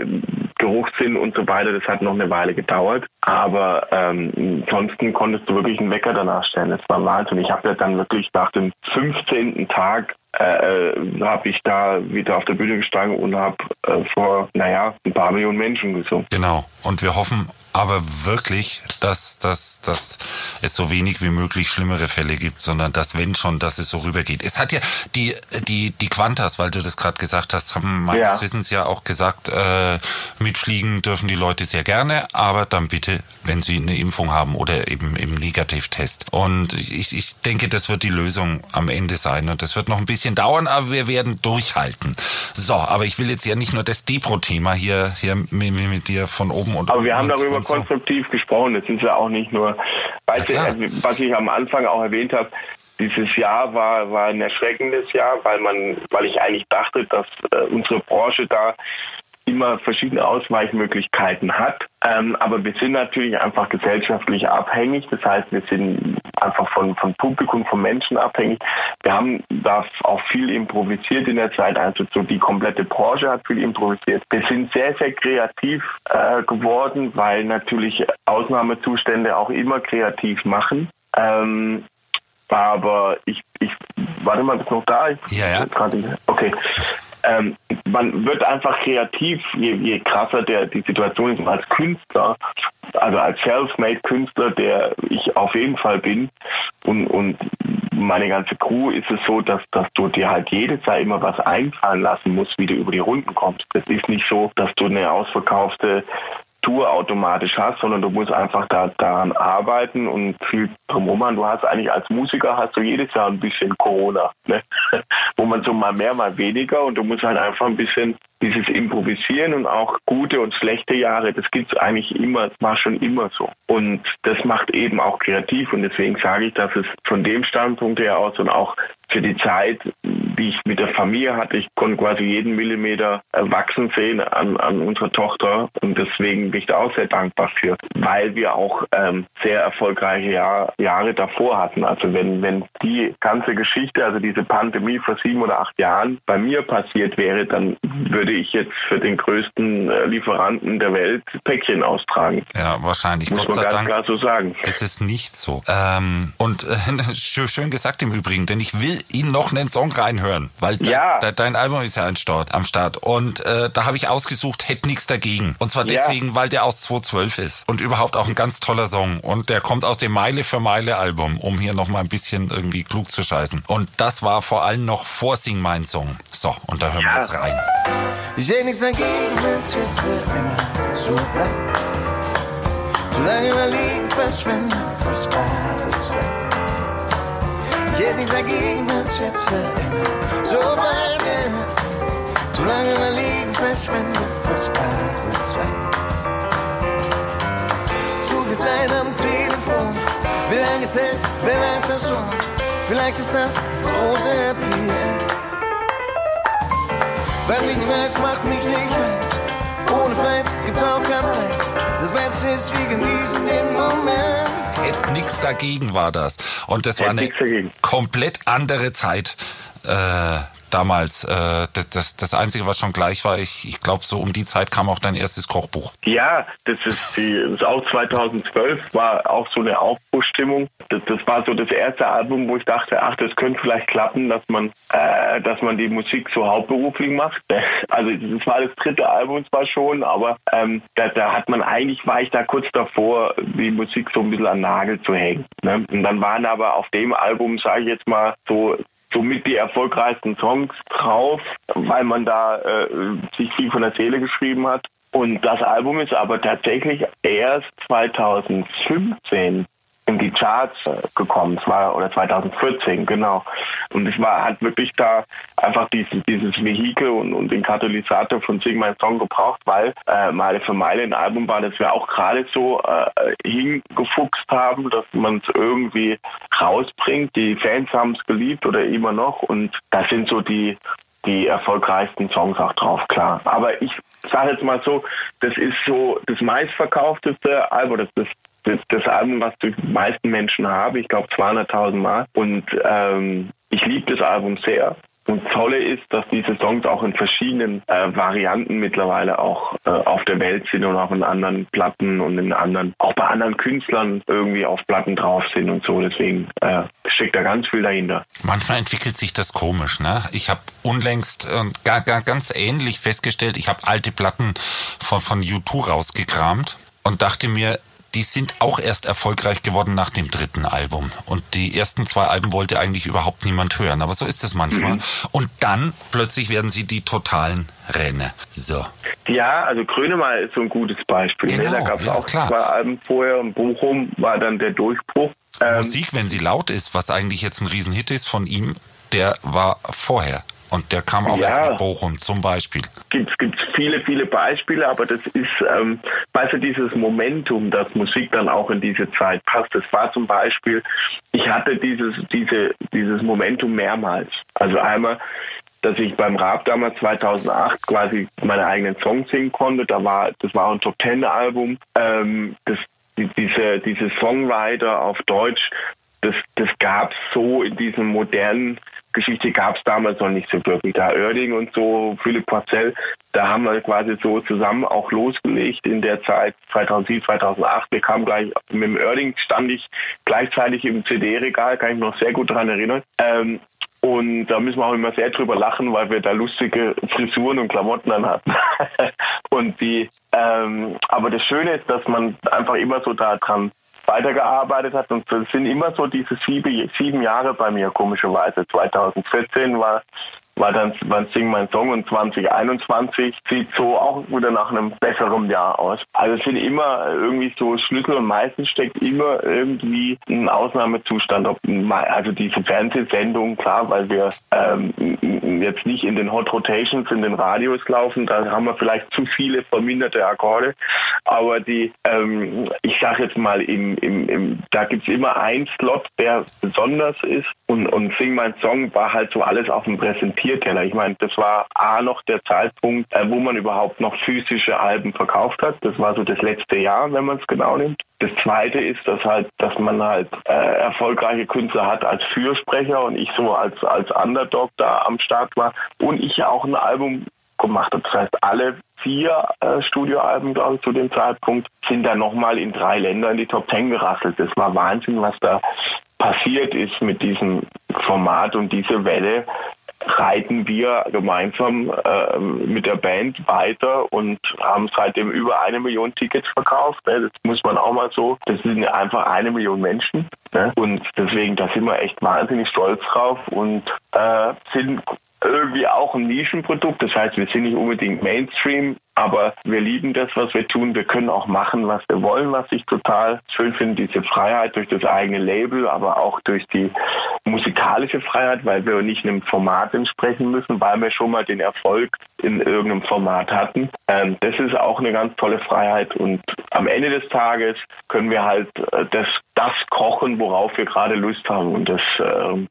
Geruchssinn und so weiter, das hat noch eine Weile gedauert. Aber ähm, ansonsten konntest du wirklich einen Wecker danach stellen. Das war Wahnsinn. Ich habe ja dann wirklich nach dem 15. Tag äh, äh habe ich da wieder auf der Bühne gestanden und habe äh, vor, naja, ein paar Millionen Menschen gesungen. Genau. Und wir hoffen aber wirklich, dass, dass, dass es so wenig wie möglich schlimmere Fälle gibt, sondern dass wenn schon, dass es so rübergeht. Es hat ja die, die, die Quantas, weil du das gerade gesagt hast, haben meines ja. Wissens ja auch gesagt, äh, mitfliegen dürfen die Leute sehr gerne, aber dann bitte, wenn sie eine Impfung haben oder eben im Negativtest. Und ich, ich denke, das wird die Lösung am Ende sein. Und das wird noch ein bisschen dauern, aber wir werden durchhalten. So, aber ich will jetzt ja nicht nur das Depro-Thema hier, hier mit, mit dir von oben und Aber wir haben darüber so. konstruktiv gesprochen. Das ist ja auch nicht nur, weißt du, was ich am Anfang auch erwähnt habe, dieses Jahr war, war ein erschreckendes Jahr, weil man, weil ich eigentlich dachte, dass äh, unsere Branche da immer verschiedene Ausweichmöglichkeiten hat. Ähm, aber wir sind natürlich einfach gesellschaftlich abhängig. Das heißt, wir sind einfach von, von Publikum, von Menschen abhängig. Wir haben da auch viel improvisiert in der Zeit. Also so die komplette Branche hat viel improvisiert. Wir sind sehr, sehr kreativ äh, geworden, weil natürlich Ausnahmezustände auch immer kreativ machen. Ähm, aber ich, ich, warte mal, bist du noch da? Ich, ja, ja. Okay ähm, man wird einfach kreativ, je, je krasser der, die Situation ist. Als Künstler, also als Self-Made Künstler, der ich auf jeden Fall bin und, und meine ganze Crew ist es so, dass, dass du dir halt jedes Jahr immer was einfallen lassen musst, wie du über die Runden kommst. Das ist nicht so, dass du eine ausverkaufte Tour automatisch hast, sondern du musst einfach da, daran arbeiten und viel drumherum. Du hast eigentlich als Musiker hast du jedes Jahr ein bisschen Corona, ne? wo man so mal mehr, mal weniger und du musst halt einfach ein bisschen dieses Improvisieren und auch gute und schlechte Jahre, das gibt es eigentlich immer, war schon immer so. Und das macht eben auch kreativ und deswegen sage ich, dass es von dem Standpunkt her aus und auch für die Zeit, die ich mit der Familie hatte, ich konnte quasi jeden Millimeter wachsen sehen an, an unserer Tochter und deswegen bin ich da auch sehr dankbar für, weil wir auch ähm, sehr erfolgreiche Jahr, Jahre davor hatten. Also wenn, wenn die ganze Geschichte, also diese Pandemie vor sieben oder acht Jahren bei mir passiert wäre, dann würde würde ich jetzt für den größten äh, Lieferanten der Welt Päckchen austragen. Ja, wahrscheinlich. Muss Gott man ganz Dank klar so sagen. Es ist nicht so. Ähm, und äh, schön gesagt im Übrigen, denn ich will Ihnen noch einen Song reinhören hören, weil Ja. de, de, dein Album ist ja ein Start, am Start. Und äh, da habe ich ausgesucht, hätte nichts dagegen. Und zwar Ja. deswegen, weil der aus 2012 ist und überhaupt auch ein ganz toller Song. Und der kommt aus dem Meile für Meile Album, um hier nochmal ein bisschen irgendwie klug zu scheißen. Und das war vor allem noch vor Sing mein Song. So, und da hören wir Ja. jetzt rein. Ich seh nichts dagegen, wenn's jetzt für immer so bleibt. Solange wir liegen, verschwindet kostbare Zeit. Ich hätte nichts dagegen, wenn's jetzt für immer so bleibt. Solange wir liegen, verschwindet kostbare Zeit. Zu viel Zeit am Telefon. Wie lange es hält, wer weiß das schon. Vielleicht ist das das große Was ich nicht weiß, macht mich nicht weiß. Ohne Fleiß gibt's auch keinen Preis. Das Beste ist, wir genießen den Moment. Hätte nix dagegen war das. Und das war Hätt eine nix dagegen. komplett andere Zeit äh, damals. Äh, das, das, das Einzige, was schon gleich war, ich, ich glaube, so um die Zeit kam auch dein erstes Kochbuch. Ja, das ist, die, ist auch 2012, war auch so eine Aufbruchstimmung. Das, das war so das erste Album, wo ich dachte, ach, das könnte vielleicht klappen, dass man, äh, dass man die Musik so hauptberuflich macht. Also das war das dritte Album zwar schon, aber ähm, da, da hat man eigentlich, war ich da kurz davor, die Musik so ein bisschen an Nagel zu hängen. Ne? Und dann waren aber auf dem Album, sage ich jetzt mal, so somit die erfolgreichsten Songs drauf, weil man da äh, sich viel von der Seele geschrieben hat. Und das Album ist aber tatsächlich erst 2015 in die Charts äh, gekommen. Es war oder 2014 genau. Und es war hat wirklich da einfach dieses dieses Vehikel und, und den Katalysator von Sing My Song gebraucht, weil äh, Meile für Meile ein Album war, das wir auch gerade so äh, hingefuchst haben, dass man es irgendwie rausbringt. Die Fans haben es geliebt oder immer noch und das sind so die die erfolgreichsten Songs auch drauf, klar. Aber ich sage jetzt mal so, das ist so das meistverkaufteste Album, das ist das, das Album, was die meisten Menschen haben, ich glaube 200.000 Mal. Und ähm, ich liebe das Album sehr. Und Tolle ist, dass diese Songs auch in verschiedenen äh, Varianten mittlerweile auch äh, auf der Welt sind und auch in anderen Platten und in anderen, auch bei anderen Künstlern irgendwie auf Platten drauf sind und so. Deswegen äh, steckt da ganz viel dahinter. Manchmal entwickelt sich das komisch, ne? Ich habe unlängst äh, gar, gar ganz ähnlich festgestellt, ich habe alte Platten von, von U2 rausgekramt und dachte mir, die sind auch erst erfolgreich geworden nach dem dritten Album. Und die ersten zwei Alben wollte eigentlich überhaupt niemand hören. Aber so ist es manchmal. Und dann plötzlich werden sie die totalen Renner. So. Ja, also Grönemeyer ist so ein gutes Beispiel. ne? Genau, da gab es ja, auch klar. zwei Alben vorher und Bochum war dann der Durchbruch. Ähm, Musik, wenn sie laut ist, was eigentlich jetzt ein Riesenhit ist von ihm, der war vorher. Und der kam auch Ja. erst mit Bochum zum Beispiel. gibt es viele, viele Beispiele, aber das ist, ähm, weißt du, dieses Momentum, dass Musik dann auch in diese Zeit passt. Das war zum Beispiel, ich hatte dieses, diese, dieses Momentum mehrmals. Also einmal, dass ich beim Rap damals 2008 quasi meine eigenen Songs singen konnte. Da war, das war ein Top Ten Album. Ähm, das, die, diese, diese Songwriter auf Deutsch, das, das gab es so in diesem modernen Geschichte gab es damals noch nicht so wirklich. Da Oerding und so, Philipp Porcell, da haben wir quasi so zusammen auch losgelegt in der Zeit 2007, 2008. Wir kamen gleich, mit dem Oerding stand ich gleichzeitig im CD-Regal, kann ich mich noch sehr gut daran erinnern. Ähm, und da müssen wir auch immer sehr drüber lachen, weil wir da lustige Frisuren und Klamotten an hatten. und die, ähm, aber das Schöne ist, dass man einfach immer so daran weitergearbeitet hat und es sind immer so diese sieben, sieben Jahre bei mir komischerweise. 2014 war war dann war Sing mein Song und 2021 sieht so auch wieder nach einem besseren Jahr aus. Also es sind immer irgendwie so Schlüssel und meistens steckt immer irgendwie ein Ausnahmezustand. Also diese Fernsehsendung, klar, weil wir ähm, jetzt nicht in den Hot Rotations in den Radios laufen, da haben wir vielleicht zu viele verminderte Akkorde. Aber die, ähm, ich sage jetzt mal, im, im, im, da gibt's immer einen Slot, der besonders ist und, und Sing mein Song war halt so alles auf dem Präsentierteller. Ich meine, das war A noch der Zeitpunkt, äh, wo man überhaupt noch physische Alben verkauft hat. Das war so das letzte Jahr, wenn man es genau nimmt. Das zweite ist, dass halt, dass man halt äh, erfolgreiche Künstler hat als Fürsprecher und ich so als, als Underdog da am Start war und ich ja auch ein Album gemacht habe. Das heißt, alle vier äh, Studioalben, glaube ich, zu dem Zeitpunkt sind dann nochmal in drei Ländern in die Top Ten gerasselt. Das war Wahnsinn, was da passiert ist mit diesem Format und diese Welle reiten wir gemeinsam äh, mit der Band weiter und haben seitdem über eine Million Tickets verkauft. Ne? Das muss man auch mal so. Das sind einfach eine Million Menschen. Ne? Und deswegen, da sind wir echt wahnsinnig stolz drauf und äh, sind irgendwie auch ein Nischenprodukt. Das heißt, wir sind nicht unbedingt Mainstream, aber wir lieben das, was wir tun. Wir können auch machen, was wir wollen, was ich total schön finde. Diese Freiheit durch das eigene Label, aber auch durch die musikalische Freiheit, weil wir nicht einem Format entsprechen müssen, weil wir schon mal den Erfolg in irgendeinem Format hatten. Ähm, das ist auch eine ganz tolle Freiheit und am Ende des Tages können wir halt äh, das, das kochen, worauf wir gerade Lust haben und das äh,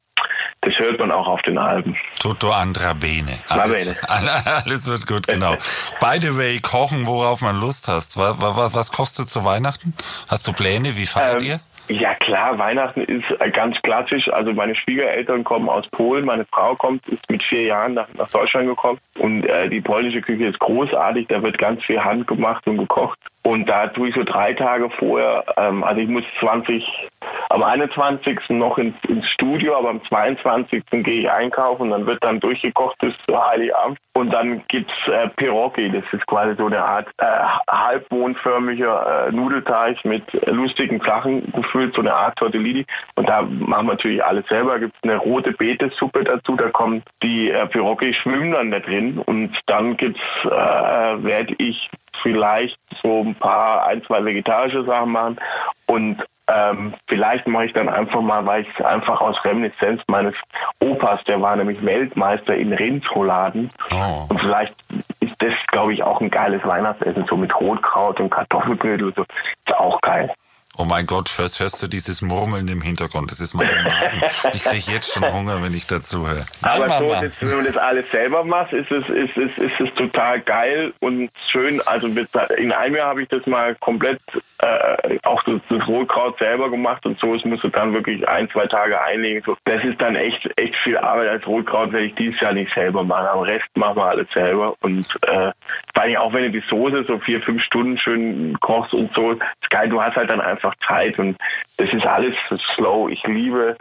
das hört man auch auf den Alben. Tutto andra bene. Alles, alles wird gut, genau. By the way, kochen, worauf man Lust hast. Was, was, was kostet zu Weihnachten? Hast du Pläne? Wie feiert ähm, ihr? Ja klar, Weihnachten ist ganz klassisch. Also meine Schwiegereltern kommen aus Polen, meine Frau kommt, ist mit vier Jahren nach, nach Deutschland gekommen und äh, die polnische Küche ist großartig, da wird ganz viel handgemacht und gekocht. Und da tue ich so drei Tage vorher, ähm, also ich muss 20, am 21. noch ins, ins Studio, aber am 22. gehe ich einkaufen und dann wird dann durchgekocht bis zu Heiligabend. Und dann gibt's äh, Pierogi, das ist quasi so eine Art äh, halbmondförmiger äh, Nudelteig mit lustigen Sachen gefüllt, so eine Art Tortellini. Und da machen wir natürlich alles selber. Gibt eine rote Betesuppe dazu, da kommen die äh, Pierogi schwimmen dann da drin. Und dann gibt's, äh, werde ich vielleicht so ein paar, ein, zwei vegetarische Sachen machen und ähm, vielleicht mache ich dann einfach mal, weil ich einfach aus Reminiszenz meines Opas, der war nämlich Weltmeister in Rindsrouladen. Oh. Und vielleicht ist das, glaube ich, auch ein geiles Weihnachtsessen, so mit Rotkraut und Kartoffelknödel. So. Ist auch geil. Oh mein Gott, hörst, hörst du dieses Murmeln im Hintergrund? Das ist mein Magen. Ich kriege jetzt schon Hunger, wenn ich dazu höre. Aber so, das, wenn man das alles selber macht, ist es, ist, es, ist es total geil und schön. Also in einem Jahr habe ich das mal komplett äh, auch das, das Rotkraut selber gemacht und so. Es musste dann wirklich ein, zwei Tage einlegen. So, das ist dann echt, echt viel Arbeit. Als Rotkraut werde ich dieses Jahr nicht selber machen. Am Rest machen wir alles selber. Und äh, vor allem auch wenn du die Soße so vier, fünf Stunden schön kochst und so, ist geil. Du hast halt dann einfach Zeit und das ist alles slow. Ich liebe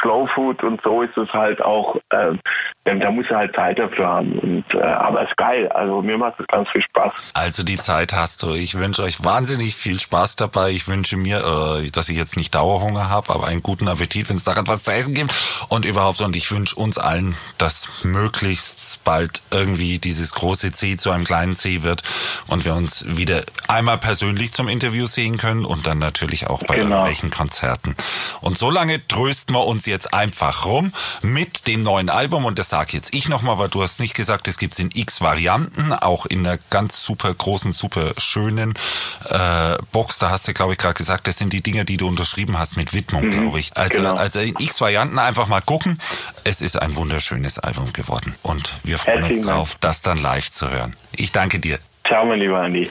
Slow Food und so ist es halt auch, äh, da muss er halt Zeit dafür haben. Und, äh, aber es ist geil. Also mir macht es ganz viel Spaß. Also die Zeit hast du. Ich wünsche euch wahnsinnig viel Spaß dabei. Ich wünsche mir, äh, dass ich jetzt nicht Dauerhunger habe, aber einen guten Appetit, wenn es daran was zu essen gibt. Und überhaupt, und ich wünsche uns allen, dass möglichst bald irgendwie dieses große C zu einem kleinen C wird und wir uns wieder einmal persönlich zum Interview sehen können und dann natürlich auch bei genau. irgendwelchen Konzerten. Und so lange trösten wir uns jetzt einfach rum mit dem neuen Album und das sage jetzt ich nochmal, weil du hast nicht gesagt, es gibt in x Varianten, auch in einer ganz super großen, super schönen äh, Box. Da hast du, glaube ich, gerade gesagt, das sind die Dinge, die du unterschrieben hast mit Widmung, mhm, glaube ich. Also, genau. also in x Varianten einfach mal gucken. Es ist ein wunderschönes Album geworden und wir freuen Herzlichen uns drauf, das dann live zu hören. Ich danke dir. Ciao, mein lieber Andi.